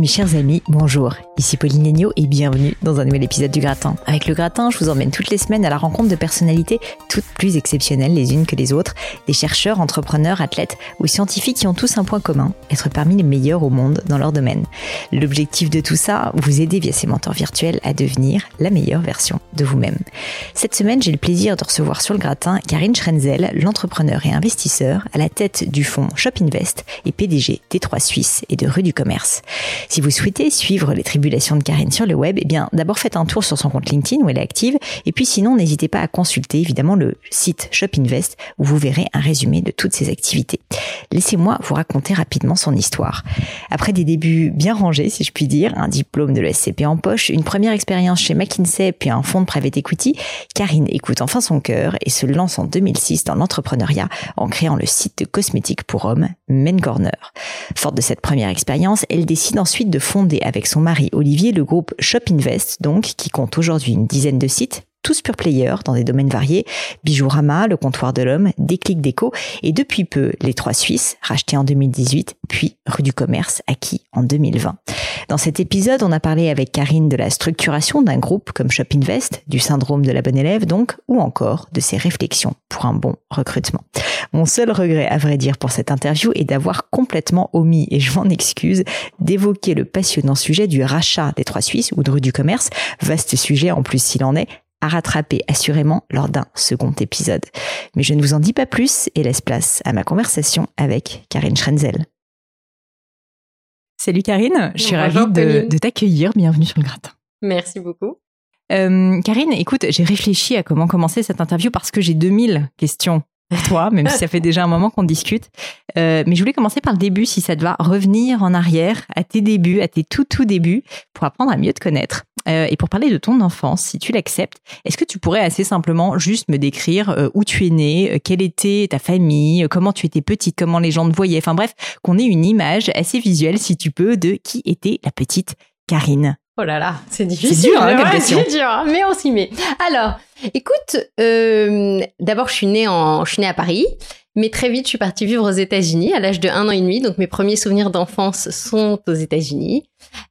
Mes chers amis, bonjour. Ici Pauline Agneau et bienvenue dans un nouvel épisode du Gratin. Avec le Gratin, je vous emmène toutes les semaines à la rencontre de personnalités toutes plus exceptionnelles les unes que les autres, des chercheurs, entrepreneurs, athlètes ou scientifiques qui ont tous un point commun, être parmi les meilleurs au monde dans leur domaine. L'objectif de tout ça, vous aider via ces mentors virtuels à devenir la meilleure version de vous-même. Cette semaine, j'ai le plaisir de recevoir sur le Gratin Karine Schrenzel, l'entrepreneur et investisseur à la tête du fonds Shop Invest et PDG des Trois Suisses et de Rue du Commerce. Si vous souhaitez suivre les tribulations de Karine sur le web, eh bien, d'abord faites un tour sur son compte LinkedIn où elle est active. Et puis sinon, n'hésitez pas à consulter évidemment le site Shop Invest où vous verrez un résumé de toutes ses activités. Laissez-moi vous raconter rapidement son histoire. Après des débuts bien rangés, si je puis dire, un diplôme de l'ESCP en poche, une première expérience chez McKinsey puis un fonds de private equity, Karine écoute enfin son cœur et se lance en 2006 dans l'entrepreneuriat en créant le site de cosmétiques pour hommes Men Corner. Forte de cette première expérience, elle décide ensuite de fonder avec son mari Olivier le groupe Shop Invest, donc, qui compte aujourd'hui une dizaine de sites, tous pure players dans des domaines variés, Bijourama, le comptoir de l'homme, Déclic Déco et depuis peu les trois Suisses, rachetés en 2018, puis Rue du Commerce, acquis en 2020. Dans cet épisode, on a parlé avec Karine de la structuration d'un groupe comme Shop Invest, du syndrome de la bonne élève donc, ou encore de ses réflexions pour un bon recrutement. Mon seul regret, à vrai dire, pour cette interview est d'avoir complètement omis, et je m'en excuse, d'évoquer le passionnant sujet du rachat des trois Suisses ou de Rue du Commerce, vaste sujet en plus s'il en est, à rattraper assurément lors d'un second épisode. Mais je ne vous en dis pas plus et laisse place à ma conversation avec Karine Schrenzel. Salut Karine, je suis ravie de, t'accueillir. Bienvenue sur le gratin. Merci beaucoup. Euh, Karine, écoute, j'ai réfléchi à comment commencer cette interview parce que j'ai 2000 questions pour toi, même si ça fait déjà un moment qu'on discute. Euh, mais je voulais commencer par le début, si ça te va, revenir en arrière à tes débuts, à tes tout tout débuts, pour apprendre à mieux te connaître. Euh, et pour parler de ton enfance, si tu l'acceptes, est-ce que tu pourrais assez simplement juste me décrire euh, où tu es née, euh, quelle était ta famille, comment tu étais petite, comment les gens te voyaient, enfin bref, qu'on ait une image assez visuelle, si tu peux, de qui était la petite Karine. Oh là là, c'est difficile. C'est dur, hein, C'est dur, hein, mais on s'y met. Alors, écoute, d'abord, je suis née en, je suis née à Paris. Mais très vite, je suis partie vivre aux États-Unis à l'âge de un an et demi. Donc mes premiers souvenirs d'enfance sont aux États-Unis.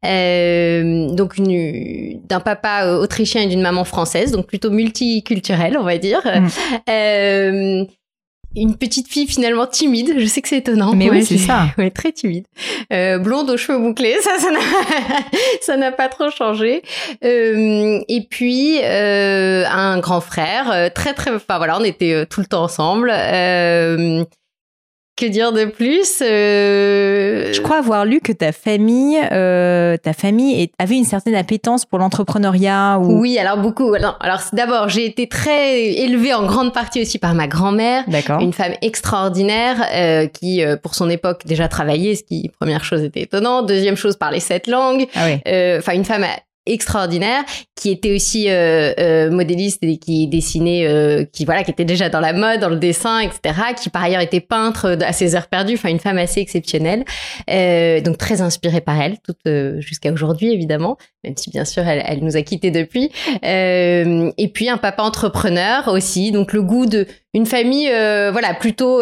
Euh, donc d'un papa euh, autrichien et d'une maman française, donc plutôt multiculturel, on va dire. Mm. Euh, une petite fille finalement timide. Je sais que c'est étonnant. Mais oui, c'est ça. Ouais, très timide. Euh, blonde aux cheveux bouclés, ça, ça n'a, pas trop changé. Euh, et puis euh, un grand frère, euh, très très. Enfin voilà, on était euh, tout le temps ensemble. Que dire de plus euh... Je crois avoir lu que ta famille, euh, ta famille avait une certaine appétence pour l'entrepreneuriat. Ou... Oui, alors beaucoup. Alors, alors d'abord, j'ai été très élevée en grande partie aussi par ma grand-mère, une femme extraordinaire euh, qui, euh, pour son époque, déjà travaillait, ce qui première chose était étonnant. Deuxième chose, parlait sept langues. Ah euh, enfin, une femme extraordinaire, qui était aussi euh, euh, modéliste et qui dessinait, euh, qui voilà, qui était déjà dans la mode, dans le dessin, etc. Qui par ailleurs était peintre à ses heures perdues, enfin une femme assez exceptionnelle, donc très inspirée par elle, toute jusqu'à aujourd'hui évidemment, même si bien sûr elle, nous a quittés depuis. et puis un papa entrepreneur aussi, donc le goût de une famille, voilà, plutôt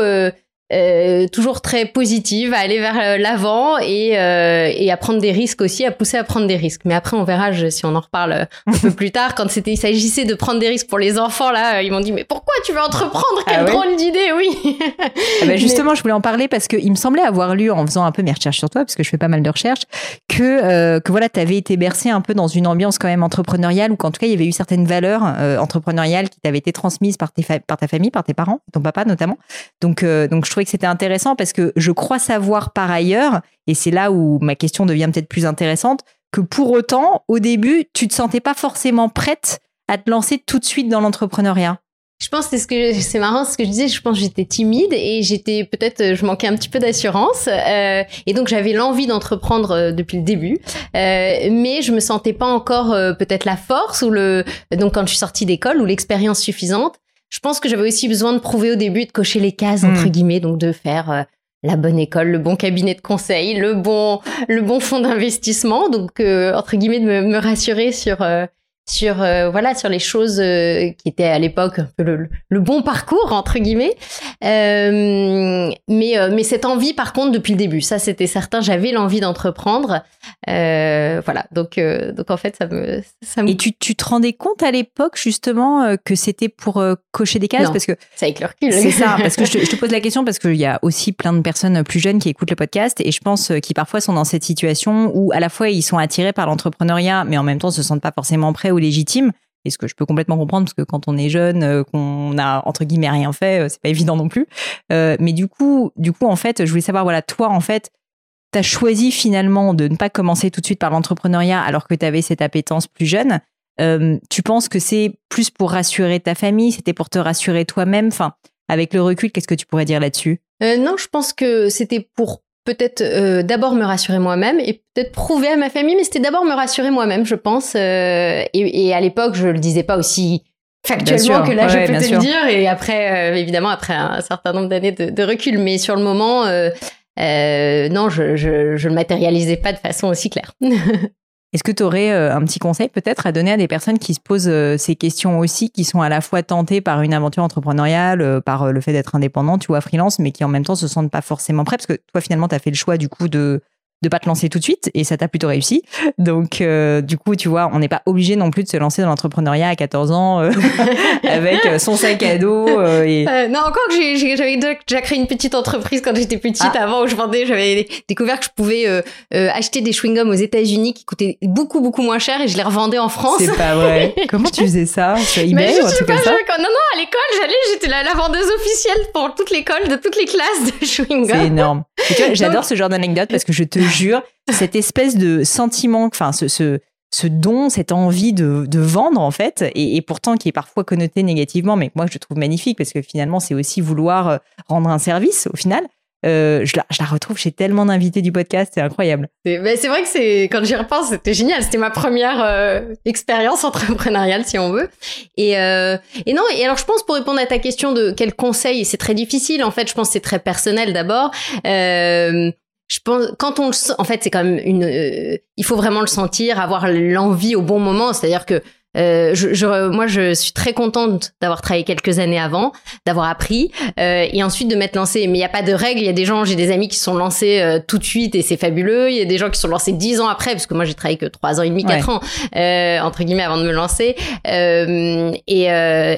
euh, toujours très positive, à aller vers euh, l'avant et, euh, et à prendre des risques aussi, à pousser à prendre des risques. Mais après, on verra si on en reparle un peu plus tard. Quand c'était, il s'agissait de prendre des risques pour les enfants, là, ils m'ont dit mais pourquoi tu veux entreprendre? Quelle ah drôle d'idée, oui. ah bah justement, je voulais en parler parce que il me semblait avoir lu en faisant un peu mes recherches sur toi, parce que je fais pas mal de recherches, que que voilà, tu avais été bercé un peu dans une ambiance quand même entrepreneuriale, ou qu'en tout cas il y avait eu certaines valeurs entrepreneuriales qui t'avaient été transmises par tes par ta famille, par tes parents, ton papa notamment. Donc donc je que c'était intéressant parce que je crois savoir par ailleurs, et c'est là où ma question devient peut-être plus intéressante, que pour autant, au début, tu te sentais pas forcément prête à te lancer tout de suite dans l'entrepreneuriat. Je pense que c'est marrant ce que je disais. Je pense j'étais timide et j'étais peut-être je manquais un petit peu d'assurance euh, et donc j'avais l'envie d'entreprendre euh, depuis le début, euh, mais je me sentais pas encore peut-être la force ou le donc quand je suis sortie d'école ou l'expérience suffisante je pense que j'avais aussi besoin de prouver au début de cocher les cases entre hmm. guillemets, donc de faire euh, la bonne école, le bon cabinet de conseil, le bon le bon fonds d'investissement, donc euh, entre guillemets de me, me rassurer sur euh, sur euh, voilà sur les choses euh, qui étaient à l'époque un peu le, le, bon parcours entre guillemets. Euh, mais mais cette envie par contre depuis le début ça c'était certain j'avais l'envie d'entreprendre. Voilà. Donc donc en fait ça me ça et tu, tu te rendais compte à l'époque justement que c'était pour cocher des cases? Parce que c'est avec le recul c'est ça parce que je te, je te, pose la question parce qu'il y a aussi plein de personnes plus jeunes qui écoutent le podcast et je pense qui parfois sont dans cette situation où à la fois ils sont attirés par l'entrepreneuriat mais en même temps se sentent pas forcément prêts légitime. Et ce que je peux complètement comprendre, parce que quand on est jeune, euh, qu'on a entre guillemets rien fait, euh, c'est pas évident non plus. Euh, mais du coup, du coup, en fait, je voulais savoir, voilà, toi, en fait, tu as choisi finalement de ne pas commencer tout de suite par l'entrepreneuriat alors que tu avais cette appétence plus jeune. tu penses que c'est plus pour rassurer ta famille, c'était pour te rassurer toi-même? Enfin, avec le recul, qu'est-ce que tu pourrais dire là-dessus? Non, je pense que c'était pour peut-être euh, d'abord me rassurer moi-même et peut-être prouver à ma famille, mais c'était d'abord me rassurer moi-même, je pense. Euh, et, à l'époque, je le disais pas aussi factuellement que là je peux te le dire. Et après, euh, évidemment, après un certain nombre d'années de, recul, mais sur le moment, non, je, je, je le matérialisais pas de façon aussi claire. Est-ce que tu aurais euh, un petit conseil peut-être à donner à des personnes qui se posent euh, ces questions aussi, qui sont à la fois tentées par une aventure entrepreneuriale, euh, par le fait d'être indépendant, tu vois, freelance, mais qui en même temps se sentent pas forcément prêts? Parce que toi, finalement, tu as fait le choix du coup de de pas te lancer tout de suite et ça t'a plutôt réussi. Donc euh, du coup, tu vois, on n'est pas obligé non plus de se lancer dans l'entrepreneuriat à 14 ans euh, avec euh, son sac à dos et non, encore que j'avais déjà créé une petite entreprise quand j'étais petite ah. avant où je vendais, j'avais découvert que je pouvais acheter des chewing-gums aux États-Unis qui coûtaient beaucoup beaucoup moins cher et je les revendais en France. C'est pas vrai. Comment tu faisais ça? Sur eBay ou un truc comme ça? Non non, à l'école, j'allais, j'étais la, vendeuse officielle pour toute l'école de toutes les classes de chewing-gum. C'est énorme. J'adore ce genre d'anecdote parce que je te jure, cette espèce de sentiment, enfin, ce, ce, don, cette envie de, de vendre, en fait, et, pourtant qui est parfois connoté négativement, mais moi je trouve magnifique parce que finalement, c'est aussi vouloir euh, rendre un service au final. Euh, je, la, je, la, retrouve chez tellement d'invités du podcast, c'est incroyable. C'est vrai que c'est quand j'y repense, c'était génial. C'était ma première euh, expérience entrepreneuriale, si on veut. Et, et non. Et alors, je pense pour répondre à ta question de quel conseil, c'est très difficile. En fait, je pense que c'est très personnel d'abord. Je pense quand on le sent, en fait c'est quand même une euh, il faut vraiment le sentir avoir l'envie au bon moment. C'est à dire que euh, je, je, moi, je suis très contente d'avoir travaillé quelques années avant, d'avoir appris euh, et ensuite de m'être lancée. Mais il n'y a pas de règle. Il y a des gens, j'ai des amis qui sont lancés euh, tout de suite et c'est fabuleux. Il y a des gens qui sont lancés dix ans après, parce que moi j'ai travaillé que trois ans et demi, quatre ans euh, entre guillemets avant de me lancer. Euh, et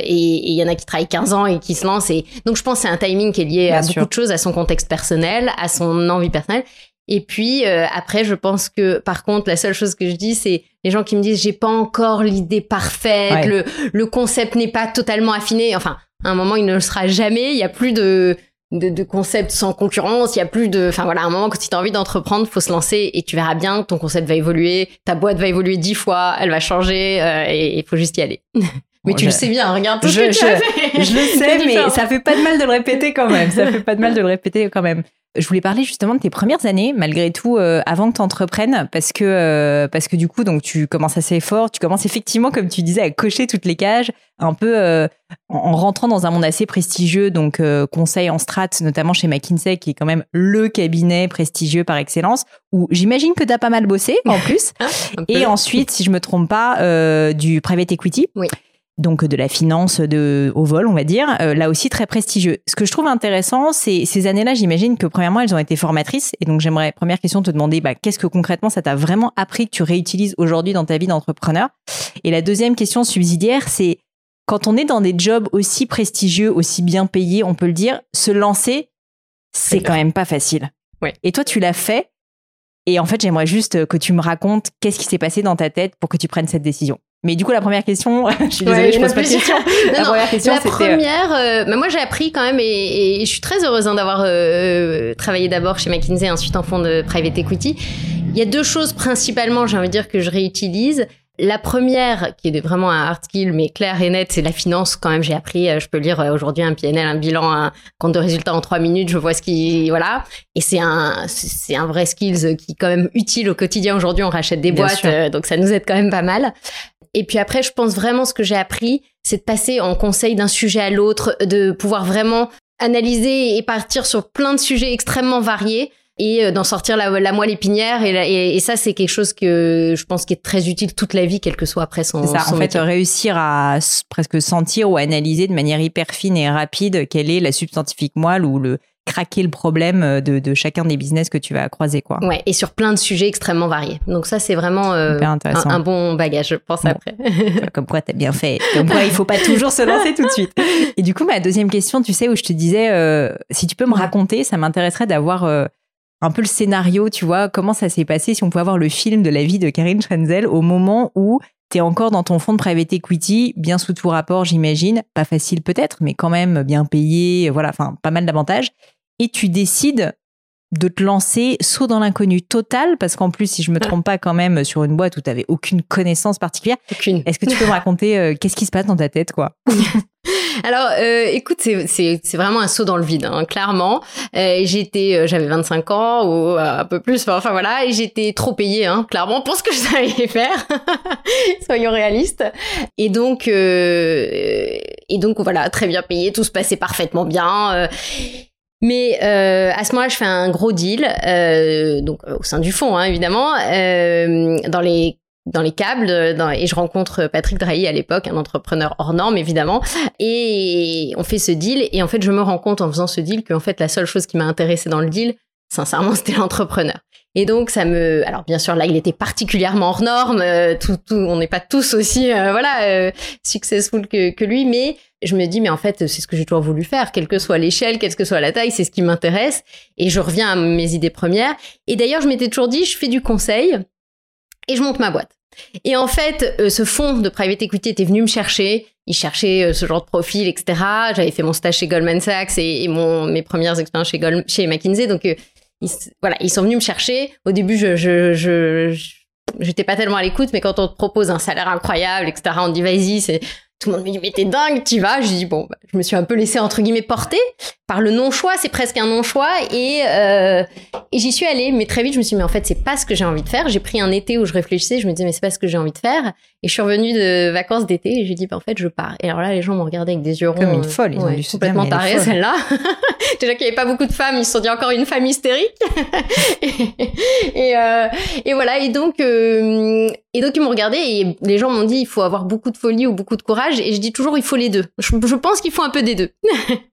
il y en a qui travaillent 15 ans et qui se lancent. Et donc je pense que c'est un timing qui est lié à beaucoup de choses, à son contexte personnel, à son envie personnelle. Et puis euh, après, je pense que par contre, la seule chose que je dis, c'est les gens qui me disent j'ai pas encore l'idée parfaite, le, le concept n'est pas totalement affiné. Enfin, à un moment, il ne le sera jamais. Il y a plus de de, de concept sans concurrence, il y a plus de enfin voilà, à un moment quand tu as envie d'entreprendre, faut se lancer et tu verras bien ton concept va évoluer, ta boîte va évoluer dix fois, elle va changer euh, et il faut juste y aller. mais tu le sais bien, regarde tout je, ce que tu as fait. Je le sais, mais ça fait pas de mal de le répéter quand même. Ça fait pas de mal de le répéter quand même. Je voulais parler justement de tes premières années, malgré tout, euh, avant que tu entreprennes, parce que, euh, parce que du coup, donc, tu commences assez fort, tu commences effectivement, comme tu disais, à cocher toutes les cages, un peu euh, en, rentrant dans un monde assez prestigieux, donc conseil en strat, notamment chez McKinsey, qui est quand même le cabinet prestigieux par excellence, où j'imagine que tu as pas mal bossé en plus. Et ensuite, si je me trompe pas, du private equity. Oui. Donc de la finance de au vol, on va dire, euh, là aussi très prestigieux. Ce que je trouve intéressant, c'est ces années-là, j'imagine que premièrement, elles ont été formatrices. Et donc j'aimerais, première question, te demander, bah, qu'est-ce que concrètement ça t'a vraiment appris que tu réutilises aujourd'hui dans ta vie d'entrepreneur? Et la deuxième question subsidiaire, c'est quand on est dans des jobs aussi prestigieux, aussi bien payés, on peut le dire, se lancer, c'est quand même pas facile. Ouais. Et toi, tu l'as fait. Et en fait, j'aimerais juste que tu me racontes qu'est-ce qui s'est passé dans ta tête pour que tu prennes cette décision. Mais du coup, la première question, je suis désolée, Ouais, je pose pas de plus- question. Non, la non, première question, la euh, première, euh, bah, moi j'ai appris quand même et, et je suis très heureuse hein, d'avoir euh, travaillé d'abord chez McKinsey, ensuite en fonds de private equity. Il y a deux choses principalement, j'ai envie de dire, que je réutilise. La première, qui est vraiment un hard skill, mais clair et net, c'est la finance. Quand même, j'ai appris, euh, je peux lire aujourd'hui un PNL, un bilan, un compte de résultats en trois minutes, je vois ce qui, voilà. Et c'est un, c'est un vrai skills qui est quand même utile au quotidien. Aujourd'hui, on rachète des Bien boîtes, euh, donc ça nous aide quand même pas mal. Et puis après, je pense vraiment ce que j'ai appris, c'est de passer en conseil d'un sujet à l'autre, de pouvoir vraiment analyser et partir sur plein de sujets extrêmement variés et euh, d'en sortir la, la moelle épinière. Et, la- et, et ça, c'est quelque chose que je pense qui est très utile toute la vie, quel que soit après son, C'est ça, son en fait, métier. réussir à presque sentir ou analyser de manière hyper fine et rapide quelle est la substantifique moelle ou le craquer le problème de, de chacun des business que tu vas croiser, quoi. Ouais, et sur plein de sujets extrêmement variés. Donc ça, c'est vraiment euh, un, un bon bagage, je pense, Bon. après. Comme quoi, t'as bien fait. Comme quoi, il faut pas toujours se lancer tout de suite. Et du coup, ma deuxième question, tu sais, où je te disais, euh, si tu peux me raconter, ça m'intéresserait d'avoir euh, un peu le scénario, tu vois, comment ça s'est passé, si on pouvait avoir le film de la vie de Karine Schrenzel au moment où t'es encore dans ton fonds de private equity, bien sous tout rapport, j'imagine, pas facile peut-être, mais quand même bien payé, voilà, enfin, pas mal d'avantages. Et tu décides de te lancer saut dans l'inconnu total, parce qu'en plus, si je me trompe pas quand même, sur une boîte où tu aucune connaissance particulière, Aucune. est-ce que tu peux me raconter euh, qu'est-ce qui se passe dans ta tête, quoi? Alors, euh, écoute, c'est- c'est c'est vraiment un saut dans le vide, hein, clairement. Euh, j'étais, euh, j'avais 25 ans ou un peu plus, enfin, enfin, voilà, et j'étais trop payée, hein, clairement, pour ce que je savais faire. Soyons réalistes. Et donc, et donc voilà, très bien payé, tout se passait parfaitement bien. Mais euh, à ce moment-là, je fais un gros deal, euh, donc euh, au sein du fonds, hein, évidemment, euh, dans les dans les câbles, dans- et je rencontre Patrick Drahi à l'époque, un entrepreneur hors norme évidemment, et on fait ce deal. Et en fait, je me rends compte en faisant ce deal qu'en fait, la seule chose qui m'a intéressée dans le deal, sincèrement, c'était l'entrepreneur. Et donc, ça me, alors bien sûr, là, il était particulièrement hors norme. euh, tout, tout, on n'est pas tous aussi, euh, voilà, euh, successful que, que lui, mais je me dis, mais en fait, c'est ce que j'ai toujours voulu faire, quelle que soit l'échelle, quelle que soit la taille, c'est ce qui m'intéresse. Et je reviens à mes idées premières. Et d'ailleurs, je m'étais toujours dit, je fais du conseil et je monte ma boîte. Et en fait, ce fonds de private equity était venu me chercher. Il cherchait ce genre de profil, etc. J'avais fait mon stage chez Goldman Sachs et, mon, mes premières expériences chez, chez McKinsey. Donc, ils, voilà, ils sont venus me chercher. Au début, je, je, j'étais pas tellement à l'écoute, mais quand on te propose un salaire incroyable, etc., on dit vas-y, c'est tout le monde me dit mais t'es dingue, tu vas. Je dis bon, bah, je me suis un peu laissée entre guillemets porter par le non-choix. C'est presque un non-choix et euh, et j'y suis allée. Mais très vite, je me suis dit mais en fait c'est pas ce que j'ai envie de faire. J'ai pris un été où je réfléchissais. Je me disais mais c'est pas ce que j'ai envie de faire. Et je suis revenue de vacances d'été et j'ai dit bah en fait je pars. Et alors là les gens m'ont regardé avec des yeux ronds. Comme une folle, ils ont ouais, dû se dire, complètement tarée celle-là. Déjà qu'il y avait pas beaucoup de femmes, ils se sont dit encore une femme hystérique. et, euh, et voilà. Et donc, euh, et donc ils m'ont regardé et les gens m'ont dit il faut avoir beaucoup de folie ou beaucoup de courage. Et je dis toujours il faut les deux. Je, je pense qu'il faut un peu des deux.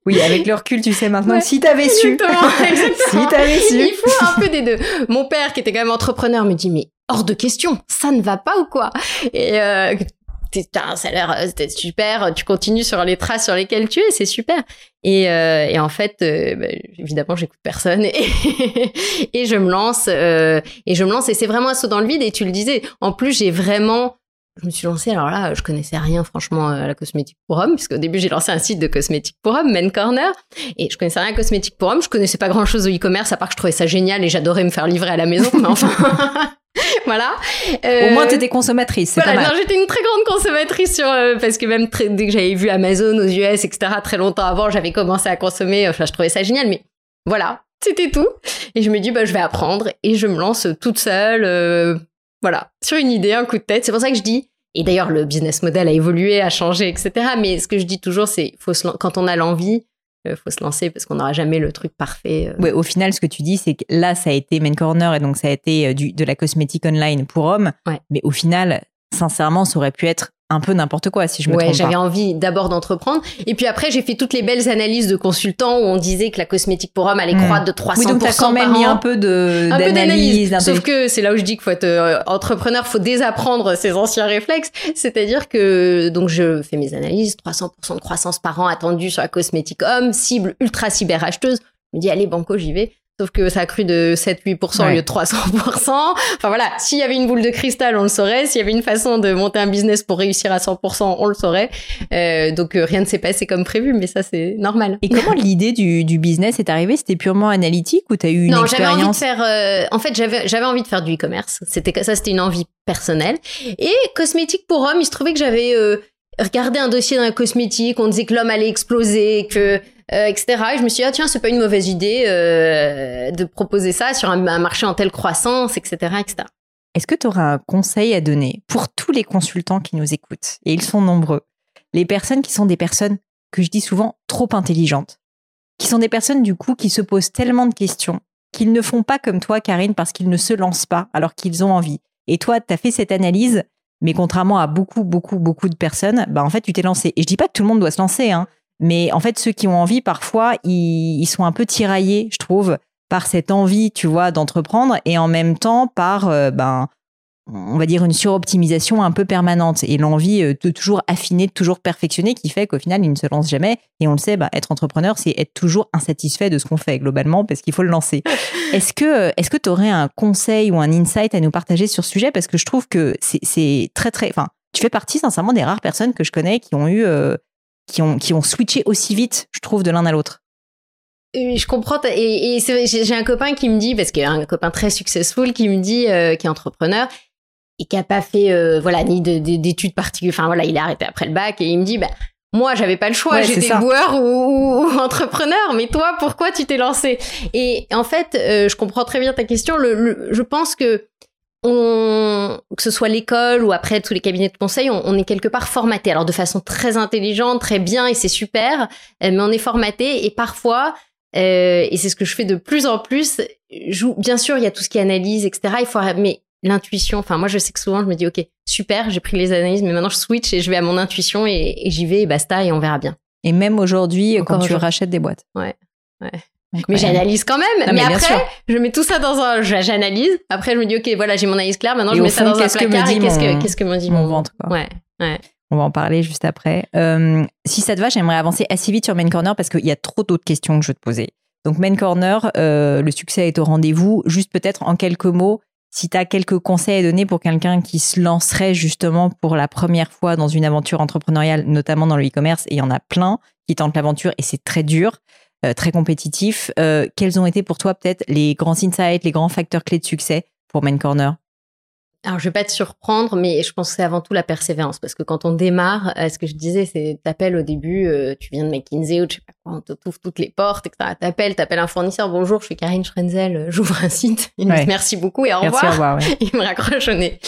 Oui, avec le recul, tu sais maintenant, Ouais, si t'avais su. Exactement, exactement. si t'avais su. Il faut un peu des deux. Mon père, qui était quand même entrepreneur, me dit mais hors de question, ça ne va pas ou quoi? Et euh, t'as un salaire, euh, super. Tu continues sur les traces sur lesquelles tu es, c'est super. Et, euh, et en fait, euh, bah, évidemment, j'écoute personne et, et je me lance euh, et je me lance et c'est vraiment un saut dans le vide. Et tu le disais. En plus, j'ai vraiment je me suis lancée, alors là, je connaissais rien franchement à la cosmétique pour hommes, puisqu'au début j'ai lancé un site de cosmétique pour hommes, Men Corner, et je connaissais rien à cosmétique pour hommes, je connaissais pas grand chose au e-commerce, à part que je trouvais ça génial et j'adorais me faire livrer à la maison, mais enfin, voilà. Euh, Au moins, t'étais consommatrice, voilà, pas mal. non, j'étais une très grande consommatrice sur euh, parce que même très- dès que j'avais vu Amazon aux US, etc. Très longtemps avant, j'avais commencé à consommer. Enfin, je trouvais ça génial, mais voilà, c'était tout. Et je me dis, bah, je vais apprendre et je me lance toute seule, euh, voilà, sur une idée, un coup de tête. C'est pour ça que je dis. Et d'ailleurs, le business model a évolué, a changé, etc. Mais ce que je dis toujours, c'est faut se lan- quand on a l'envie, euh, faut se lancer parce qu'on n'aura jamais le truc parfait. euh. Ouais, au final, ce que tu dis, c'est que là, ça a été Main Corner et donc ça a été euh, du, de la cosmétique online pour hommes. Ouais. Mais au final, sincèrement, ça aurait pu être un peu n'importe quoi, si je me ouais, trompe j'avais envie d'abord d'entreprendre. Et puis après, j'ai fait toutes les belles analyses de consultants où on disait que la cosmétique pour hommes allait Hmm. croître de 300% Oui, donc t'as quand même par mis an. un peu de un d'analyse. Sauf que c'est là où je dis qu'il faut être euh, entrepreneur, faut désapprendre ses anciens réflexes. C'est-à-dire que donc je fais mes analyses, 300% de croissance par an attendue sur la cosmétique homme, cible ultra cyber acheteuse. Je me dis allez banco, j'y vais. Sauf que ça a cru de 7-8% au Ouais. lieu de 300%. Enfin voilà, s'il y avait une boule de cristal, on le saurait. S'il y avait une façon de monter un business pour réussir à 100%, on le saurait. Euh, donc euh, rien ne s'est passé comme prévu, mais ça c'est normal. Et comment l'idée du, du business est arrivée? C'était purement analytique ou t'as eu une non, j'avais envie de expérience? faire. euh, en fait, j'avais j'avais envie de faire du e-commerce. C'était ça, c'était une envie personnelle. Et cosmétique pour hommes, il se trouvait que j'avais euh, regardé un dossier dans la cosmétique. On disait que l'homme allait exploser, que euh, etc. Et je me suis dit ah tiens, c'est pas une mauvaise idée euh, de proposer ça sur un, marché en telle croissance, etc., etc. Est-ce que tu auras un conseil à donner pour tous les consultants qui nous écoutent? Et ils sont nombreux. Les personnes qui sont des personnes que je dis souvent trop intelligentes, qui sont des personnes du coup qui se posent tellement de questions qu'ils ne font pas comme toi, Karine, parce qu'ils ne se lancent pas alors qu'ils ont envie. Et toi, tu as fait cette analyse, mais contrairement à beaucoup, beaucoup, beaucoup de personnes, bah en fait, tu t'es lancé. Et je dis pas que tout le monde doit se lancer, hein, mais en fait, ceux qui ont envie, parfois, ils, ils sont un peu tiraillés, je trouve, par cette envie, tu vois, d'entreprendre et en même temps par, euh, ben, on va dire une suroptimisation un peu permanente et l'envie euh, de toujours affiner, de toujours perfectionner qui fait qu'au final, ils ne se lancent jamais. Et on le sait, bah, être entrepreneur, c'est être toujours insatisfait de ce qu'on fait globalement parce qu'il faut le lancer. Est-ce que est-ce que tu aurais un conseil ou un insight à nous partager sur ce sujet? Parce que je trouve que c'est- c'est très, très... Enfin, tu fais partie sincèrement des rares personnes que je connais qui ont eu... euh, qui ont, qui ont switché aussi vite, je trouve, de l'un à l'autre. Je comprends. Et, et j'ai un copain qui me dit, parce qu'il y a un copain très successful qui me dit, euh, qui est entrepreneur et qui a pas fait, euh, voilà, ni de- de- d'études particulières. Enfin voilà, il a arrêté après le bac et il me dit, bah moi j'avais pas le choix, Ouais, j'étais joueur ou, ou- ou entrepreneur. Mais toi, pourquoi tu t'es lancé? Et en fait, euh, je comprends très bien ta question. Le, le- je pense que on, que ce soit l'école ou après tous les cabinets de conseil, on, on est quelque part formaté. Alors de façon très intelligente, très bien, et c'est super, euh, mais on est formaté et parfois, euh, et c'est ce que je fais de plus en plus, je- bien sûr, il y a tout ce qui est analyse, etc. Il faut, mais l'intuition, enfin moi je sais que souvent je me dis, ok, super, j'ai pris les analyses, mais maintenant je switch et je vais à mon intuition et, et j'y vais et basta et on verra bien. Et même aujourd'hui, Encore quand tu rachètes des boîtes. Ouais. Ouais. Mais j'analyse quand même. Non, mais, après, sûr. je mets tout ça dans un. j'a- J'analyse. Après, je me dis, ok, voilà, j'ai mon analyse claire. Maintenant, Et je mets ça dans un qu'est-ce que me placard. dit et qu'est-ce que, qu'est-ce que me dit mon ventre, quoi? Ouais, ouais. On va en parler juste après. Euh, si ça te va, j'aimerais avancer assez vite sur Main Corner parce qu'il y a trop d'autres questions que je veux te poser. Donc Main Corner, euh, le succès est au rendez-vous. Juste peut-être en quelques mots, si tu as quelques conseils à donner pour quelqu'un qui se lancerait justement pour la première fois dans une aventure entrepreneuriale, notamment dans le e-commerce, et il y en a plein qui tentent l'aventure et c'est très dur, très compétitif. Euh, quels ont été pour toi peut-être les grands insights, les grands facteurs clés de succès pour Main Corner? Alors, je vais pas te surprendre, mais je pense que c'est avant tout la persévérance. Parce que quand on démarre, euh, ce que je disais, c'est t'appelles au début, euh, tu viens de McKinsey ou je sais pas quoi, on te t'ouvre toutes les portes, etc. T'appelles, t'appelles un fournisseur, bonjour, je suis Karine Schrenzel, euh, j'ouvre un site. Il me Ouais. dit merci beaucoup et au Merci, revoir. au revoir. ouais. il me raccroche au nez.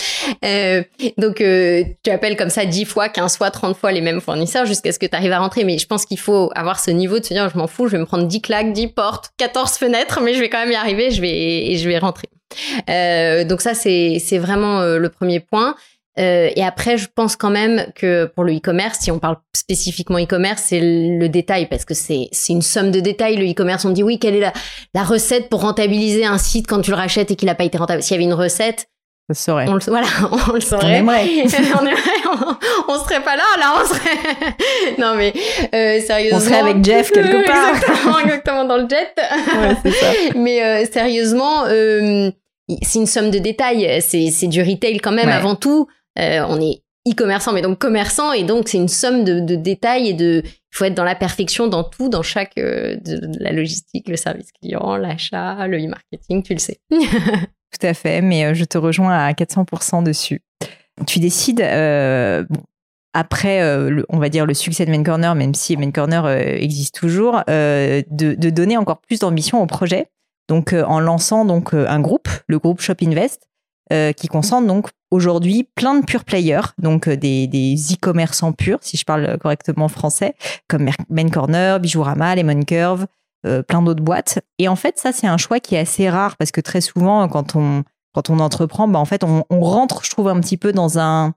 Euh, donc, euh, tu appelles comme ça 10 fois, 15 fois, 30 fois les mêmes fournisseurs jusqu'à ce que tu arrives à rentrer. Mais je pense qu'il faut avoir ce niveau de se dire, je m'en fous, je vais me prendre 10 claques, 10 portes, 14 fenêtres, mais je vais quand même y arriver, je vais, et je vais rentrer. Euh, donc ça, c'est c'est vraiment euh, le premier point. Euh, et après, je pense quand même que pour le e-commerce, si on parle spécifiquement e-commerce, c'est le détail parce que c'est c'est une somme de détails. Le e-commerce, on dit oui, quelle est la, la recette pour rentabiliser un site quand tu le rachètes et qu'il n'a pas été rentable? S'il y avait une recette, Ça se saurait. on le, voilà, on le On saurait. aimerait. on, aimerait, on, on serait pas là, là, on serait. non mais euh, sérieusement. On serait avec Jeff quelque part. Exactement, exactement dans le jet. Ouais, c'est ça. Mais euh, sérieusement, euh, c'est une somme de détails. C'est c'est du retail quand même Ouais. avant tout. Euh, on est e-commerçant, mais donc commerçant, et donc c'est une somme de, de détails et de. Il faut être dans la perfection dans tout, dans chaque euh, de, de la logistique, le service client, l'achat, le e-marketing, tu le sais. Tout à fait, mais euh, je te rejoins à 400% dessus. Tu décides, euh, après, euh, le- on va dire, le succès de Main Corner, même si Main Corner existe toujours, de, donner encore plus d'ambition au projet. Donc, en lançant donc un groupe, le groupe Shop Invest, qui concentre donc aujourd'hui plein de pure players, donc des, des e-commerçants purs, si je parle correctement français, comme Main Corner, Bijourama, Lemon Curve, euh, plein d'autres boîtes. Et en fait, ça, c'est un choix qui est assez rare parce que très souvent, quand on, quand on entreprend, bah, en fait, on, rentre, je trouve, un petit peu dans un,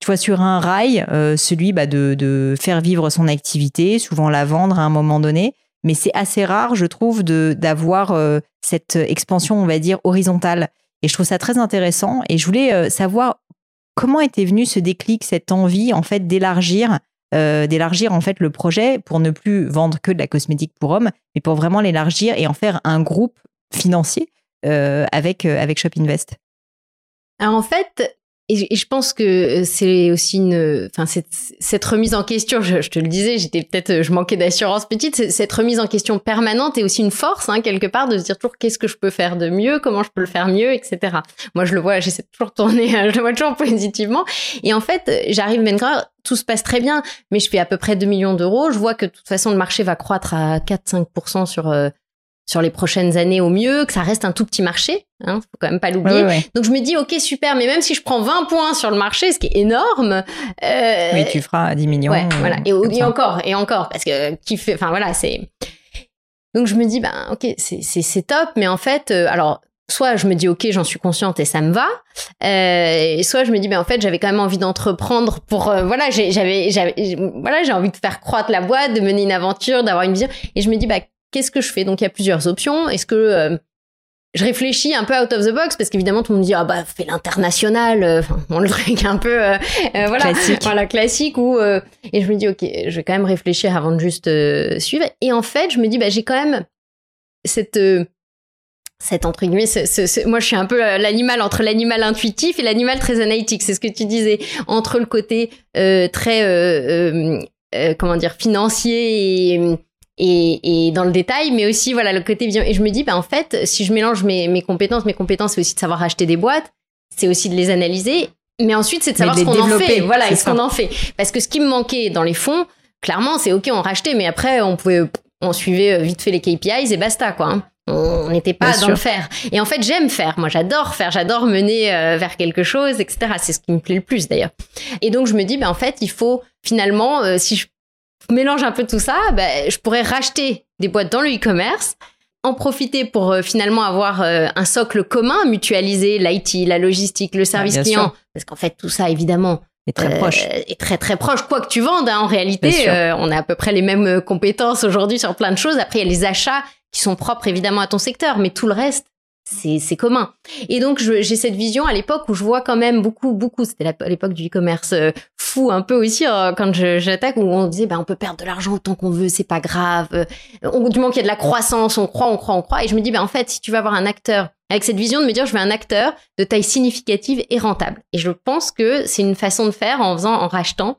tu vois, sur un rail, celui bah, de, de faire vivre son activité, souvent la vendre à un moment donné. Mais c'est assez rare, je trouve, d'avoir cette expansion, on va dire, horizontale. Et je trouve ça très intéressant. Et je voulais savoir comment était venu ce déclic, cette envie, en fait, d'élargir euh, d'élargir en fait le projet pour ne plus vendre que de la cosmétique pour hommes, mais pour vraiment l'élargir et en faire un groupe financier euh, avec, euh, avec Shop Invest. En fait, et je pense que c'est aussi une, enfin cette, remise en question. Je, te le disais, j'étais peut-être, je manquais d'assurance petite. Cette remise en question permanente est aussi une force hein, quelque part de se dire toujours qu'est-ce que je peux faire de mieux, comment je peux le faire mieux, etc. Moi, je le vois, j'essaie de toujours tourner, je le vois toujours positivement. Et en fait, j'arrive maintenant, tout se passe très bien, mais je fais à peu près 2 millions d'euros. Je vois que de toute façon le marché va croître à 4-5% sur euh, sur les prochaines années au mieux, que ça reste un tout petit marché, hein, faut quand même pas l'oublier. Donc je me dis ok super, mais même si je prends 20 points sur le marché, ce qui est énorme, euh, oui tu feras 10 millions. Ouais, voilà et, et encore et encore parce que qui fait, enfin voilà c'est. Donc je me dis ben ok c'est top, mais en fait euh, alors soit je me dis ok j'en suis consciente et ça me va euh, et soit je me dis ben en fait j'avais quand même envie d'entreprendre pour euh, voilà j'avais voilà j'ai envie de faire croître la boîte de mener une aventure d'avoir une vision et je me dis bah qu'est-ce que je fais? Donc il y a plusieurs options. Est-ce que euh, je réfléchis un peu out of the box? Parce qu'évidemment tout le monde dit ah bah fais l'international, euh, enfin on le truc un peu euh, voilà classique. voilà classique ou et je me dis ok je vais quand même réfléchir avant de juste suivre et en fait je me dis bah j'ai quand même cette cette entre guillemets, moi je suis un peu l'animal entre l'animal intuitif et l'animal très analytique. C'est ce que tu disais entre le côté très comment dire financier et et, et, dans le détail, mais aussi voilà le côté vision. Et je me dis, bah, en fait, si je mélange mes, mes compétences, mes compétences, c'est aussi de savoir acheter des boîtes, c'est aussi de les analyser, mais ensuite c'est de savoir ce qu'on en fait. Voilà, et ce qu'on en fait. Parce que ce qui me manquait dans les fonds, clairement, c'est ok, on rachetait, mais après on pouvait, on suivait vite fait les KPIs et basta quoi. Hein. On n'était pas dans le faire. Et en fait, j'aime faire. Moi, j'adore faire. J'adore mener euh, vers quelque chose, etc. C'est ce qui me plaît le plus, d'ailleurs. Et donc, je me dis, ben, en fait, il faut finalement, euh, si je mélange un peu tout ça, ben, je pourrais racheter des boîtes dans le e-commerce, en profiter pour euh, finalement avoir euh, un socle commun, mutualiser l'IT, la logistique, le service client, parce qu'en fait tout ça évidemment est très proche. Euh, est très très proche. Quoi que tu vendes, hein, en réalité, on a à peu près les mêmes compétences aujourd'hui sur plein de choses. Après, il y a les achats qui sont propres évidemment à ton secteur, mais tout le reste, c'est commun. Et donc j'ai cette vision à l'époque où je vois quand même beaucoup beaucoup c'était l'époque du e-commerce euh, fou un peu aussi euh, quand j'attaque où on disait bah on peut perdre de l'argent autant qu'on veut c'est pas grave euh, on, du moment qu'il y a de la croissance on croit on croit on croit et je me dis bah en fait si tu vas avoir un acteur avec cette vision de me dire je veux un acteur de taille significative et rentable et je pense que c'est une façon de faire en faisant en rachetant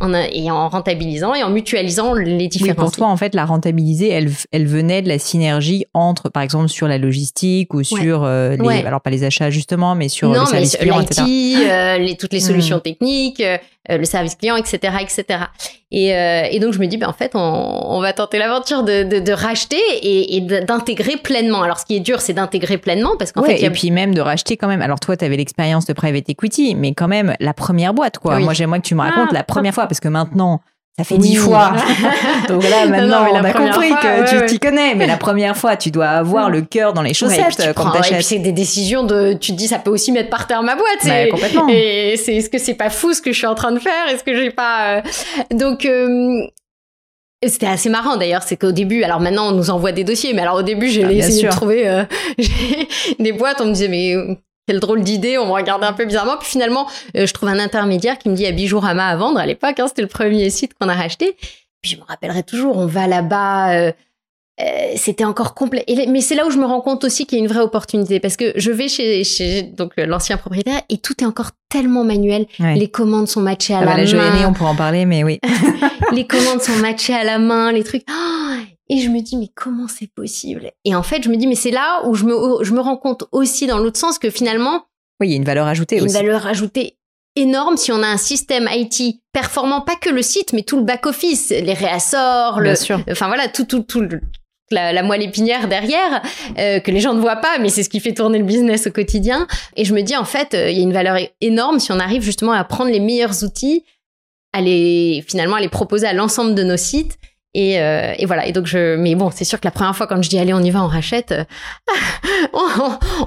en, et en rentabilisant et en mutualisant les différents. Oui, pour toi, en fait, la rentabiliser, elle, elle venait de la synergie entre, par exemple, sur la logistique ou sur euh, les, alors pas les achats justement, mais sur le service client, etc. Euh, les, toutes les hmm. solutions techniques, euh, le service client, etc., etc. Et, et donc je me dis, ben en fait, on, on va tenter l'aventure de, de, de, racheter et, et d'intégrer pleinement. Alors ce qui est dur, c'est d'intégrer pleinement parce qu'en fait, et puis même de racheter quand même. Alors toi, tu avais l'expérience de private equity, mais quand même la première boîte, quoi. Moi, j'aimerais que tu me racontes ah. la première fois parce que maintenant ça fait dix fois. Donc là, maintenant, on a compris que tu t'y connais. Mais la première fois, tu dois avoir le cœur dans les chaussettes ouais, quand t'achètes. c'est des décisions de, tu te dis, ça peut aussi mettre par terre ma boîte. Bah, complètement. Et c'est, est-ce que c'est pas fou ce que je suis en train de faire? Est-ce que j'ai pas, euh, donc, euh... C'était assez marrant d'ailleurs, c'est qu'au début, alors maintenant on nous envoie des dossiers, mais alors au début j'ai ah, essayé de trouver euh, des boîtes, on me disait mais quelle drôle d'idée, on me regardait un peu bizarrement. Puis finalement, euh, je trouve un intermédiaire qui me dit il y a Bijourama à vendre à l'époque, hein, c'était le premier site qu'on a racheté. Puis je me rappellerai toujours, on va là-bas, euh, euh, c'était encore complet. mais c'est là où je me rends compte aussi qu'il y a une vraie opportunité parce que je vais chez, chez donc l'ancien propriétaire et tout est encore tellement manuel. Les commandes sont matchées à ah bah, la, main. La on pourra en parler, mais oui. les commandes sont matchées à la main, les trucs. Oh et je me dis, mais comment c'est possible? Et en fait, je me dis, mais c'est là où je me, je me rends compte aussi dans l'autre sens que finalement... Oui, il y a une valeur ajoutée aussi. Une valeur ajoutée énorme si on a un système IT performant, pas que le site, mais tout le back-office, les réassorts, le, sûr. enfin voilà, tout, tout, tout, la, la, moelle épinière derrière euh, que les gens ne voient pas, mais c'est ce qui fait tourner le business au quotidien. Et je me dis en fait, euh, il y a une valeur énorme si on arrive justement à prendre les meilleurs outils, à les finalement à les proposer à l'ensemble de nos sites Et, euh, et, voilà. Et donc je, mais bon, c'est sûr que la première fois quand je dis allez, on y va, on rachète, euh,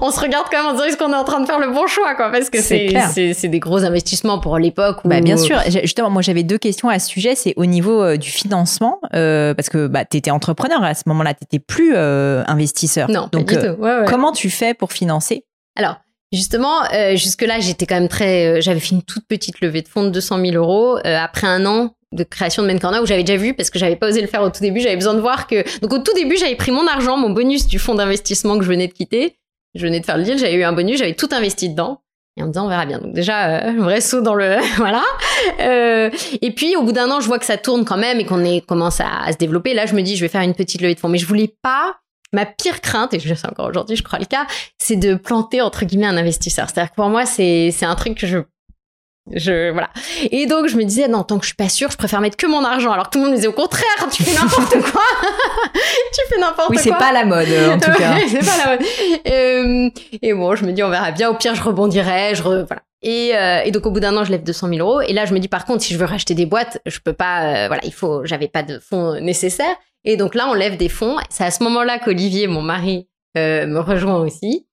on, se regarde quand même en disant est-ce qu'on est en train de faire le bon choix, quoi, parce que c'est c'est des gros investissements pour l'époque. Bah bien sûr. Justement, moi j'avais deux questions à ce sujet. C'est au niveau euh, du financement, parce que bah t'étais entrepreneur à ce moment-là, t'étais plus investisseur. Non, donc pas du tout. Ouais, comment tu fais pour financer? Alors. Justement, jusque-là, j'étais quand même très. j'avais fait une toute petite levée de fonds de 200 000 euros. après un an, de création de Main Corner où j'avais déjà vu parce que j'avais pas osé le faire au tout début. J'avais besoin de voir que. Donc au tout début, j'avais pris mon argent, mon bonus du fonds d'investissement que je venais de quitter. Je venais de faire le deal, j'avais eu un bonus, j'avais tout investi dedans. Et en me disant, on verra bien. Donc déjà, euh, vrai saut dans le... voilà. Euh, et puis, au bout d'un an, je vois que ça tourne quand même et qu'on commence à, se développer. Là, je me dis, je vais faire une petite levée de fonds. Mais je voulais pas... Ma pire crainte, et je le sais encore aujourd'hui, je crois le cas, c'est de planter, entre guillemets, un investisseur. C'est-à-dire que pour moi, c'est un truc que je je voilà. Et donc je me disais non, tant que je suis pas sûre, je préfère mettre que mon argent. Alors que tout le monde me disait au contraire, tu fais n'importe quoi. tu fais n'importe quoi. Oui, c'est pas la mode en tout cas. c'est pas la mode. Euh, et bon, je me dis on verra bien. Au pire, je rebondirai. Je voilà. Et, euh, et, donc au bout d'un an, je lève 200 000 euros. Et là, je me dis par contre, si je veux racheter des boîtes, je peux pas. Euh, voilà, il faut. J'avais pas de fonds nécessaires. Et donc là, on lève des fonds. C'est à ce moment-là qu'Olivier, mon mari, me rejoint aussi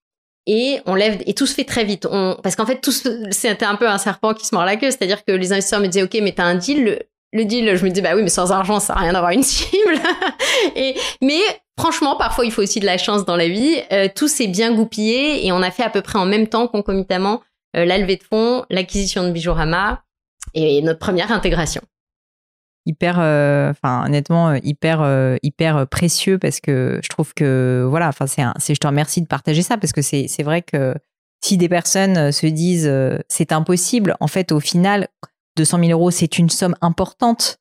et on lève et tout se fait très vite. On, parce qu'en fait, tout c'était un peu un serpent qui se mord la queue, c'est-à-dire que les investisseurs me disaient ok, mais t'as un deal. Le, deal, je me disais bah oui, mais sans argent, ça n'a rien d'avoir une cible. et mais franchement, parfois il faut aussi de la chance dans la vie. Euh, tout s'est bien goupillé et on a fait à peu près en même temps concomitamment euh, de fonds, l'acquisition de Bijourama et notre première intégration hyper euh, enfin honnêtement euh, hyper euh, hyper précieux parce que je trouve que voilà enfin c'est c'est je te remercie de partager ça parce que c'est c'est vrai que si des personnes se disent c'est impossible en fait au final 200 000 euros c'est une somme importante.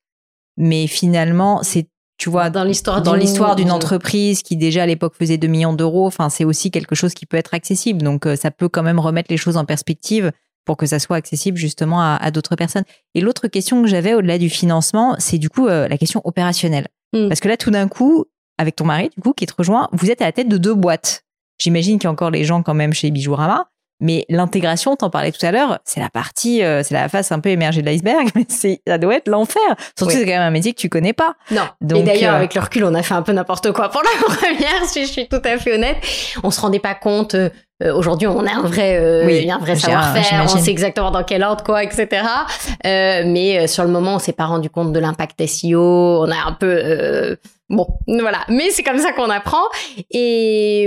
Mais finalement c'est tu vois dans l'histoire dans l'histoire d'une entreprise. qui déjà à l'époque faisait 2 millions d'euros enfin c'est aussi quelque chose qui peut être accessible. Donc ça peut quand même remettre les choses en perspective pour que ça soit accessible justement à, d'autres personnes. Et l'autre question que j'avais au-delà du financement, c'est du coup euh, la question opérationnelle. Hmm. Parce que là, tout d'un coup, avec ton mari, du coup, qui te rejoint, vous êtes à la tête de deux boîtes. J'imagine qu'il y a encore les gens quand même chez Bijourama. Mais l'intégration, t'en parlais tout à l'heure, c'est la partie, euh, c'est la face un peu émergée de l'iceberg, mais c'est, ça doit être l'enfer. Surtout c'est quand même un métier que tu connais pas. Non. Donc, Et d'ailleurs, euh, avec le recul, on a fait un peu n'importe quoi pour la première, si je suis tout à fait honnête. On se rendait pas compte euh, aujourd'hui, on a un vrai, euh, un vrai savoir-faire, on sait exactement dans quel ordre, quoi, etc. Euh, mais sur le moment, on s'est pas rendu compte de l'impact SEO. On a un peu, bon, voilà. Mais c'est comme ça qu'on apprend. Et,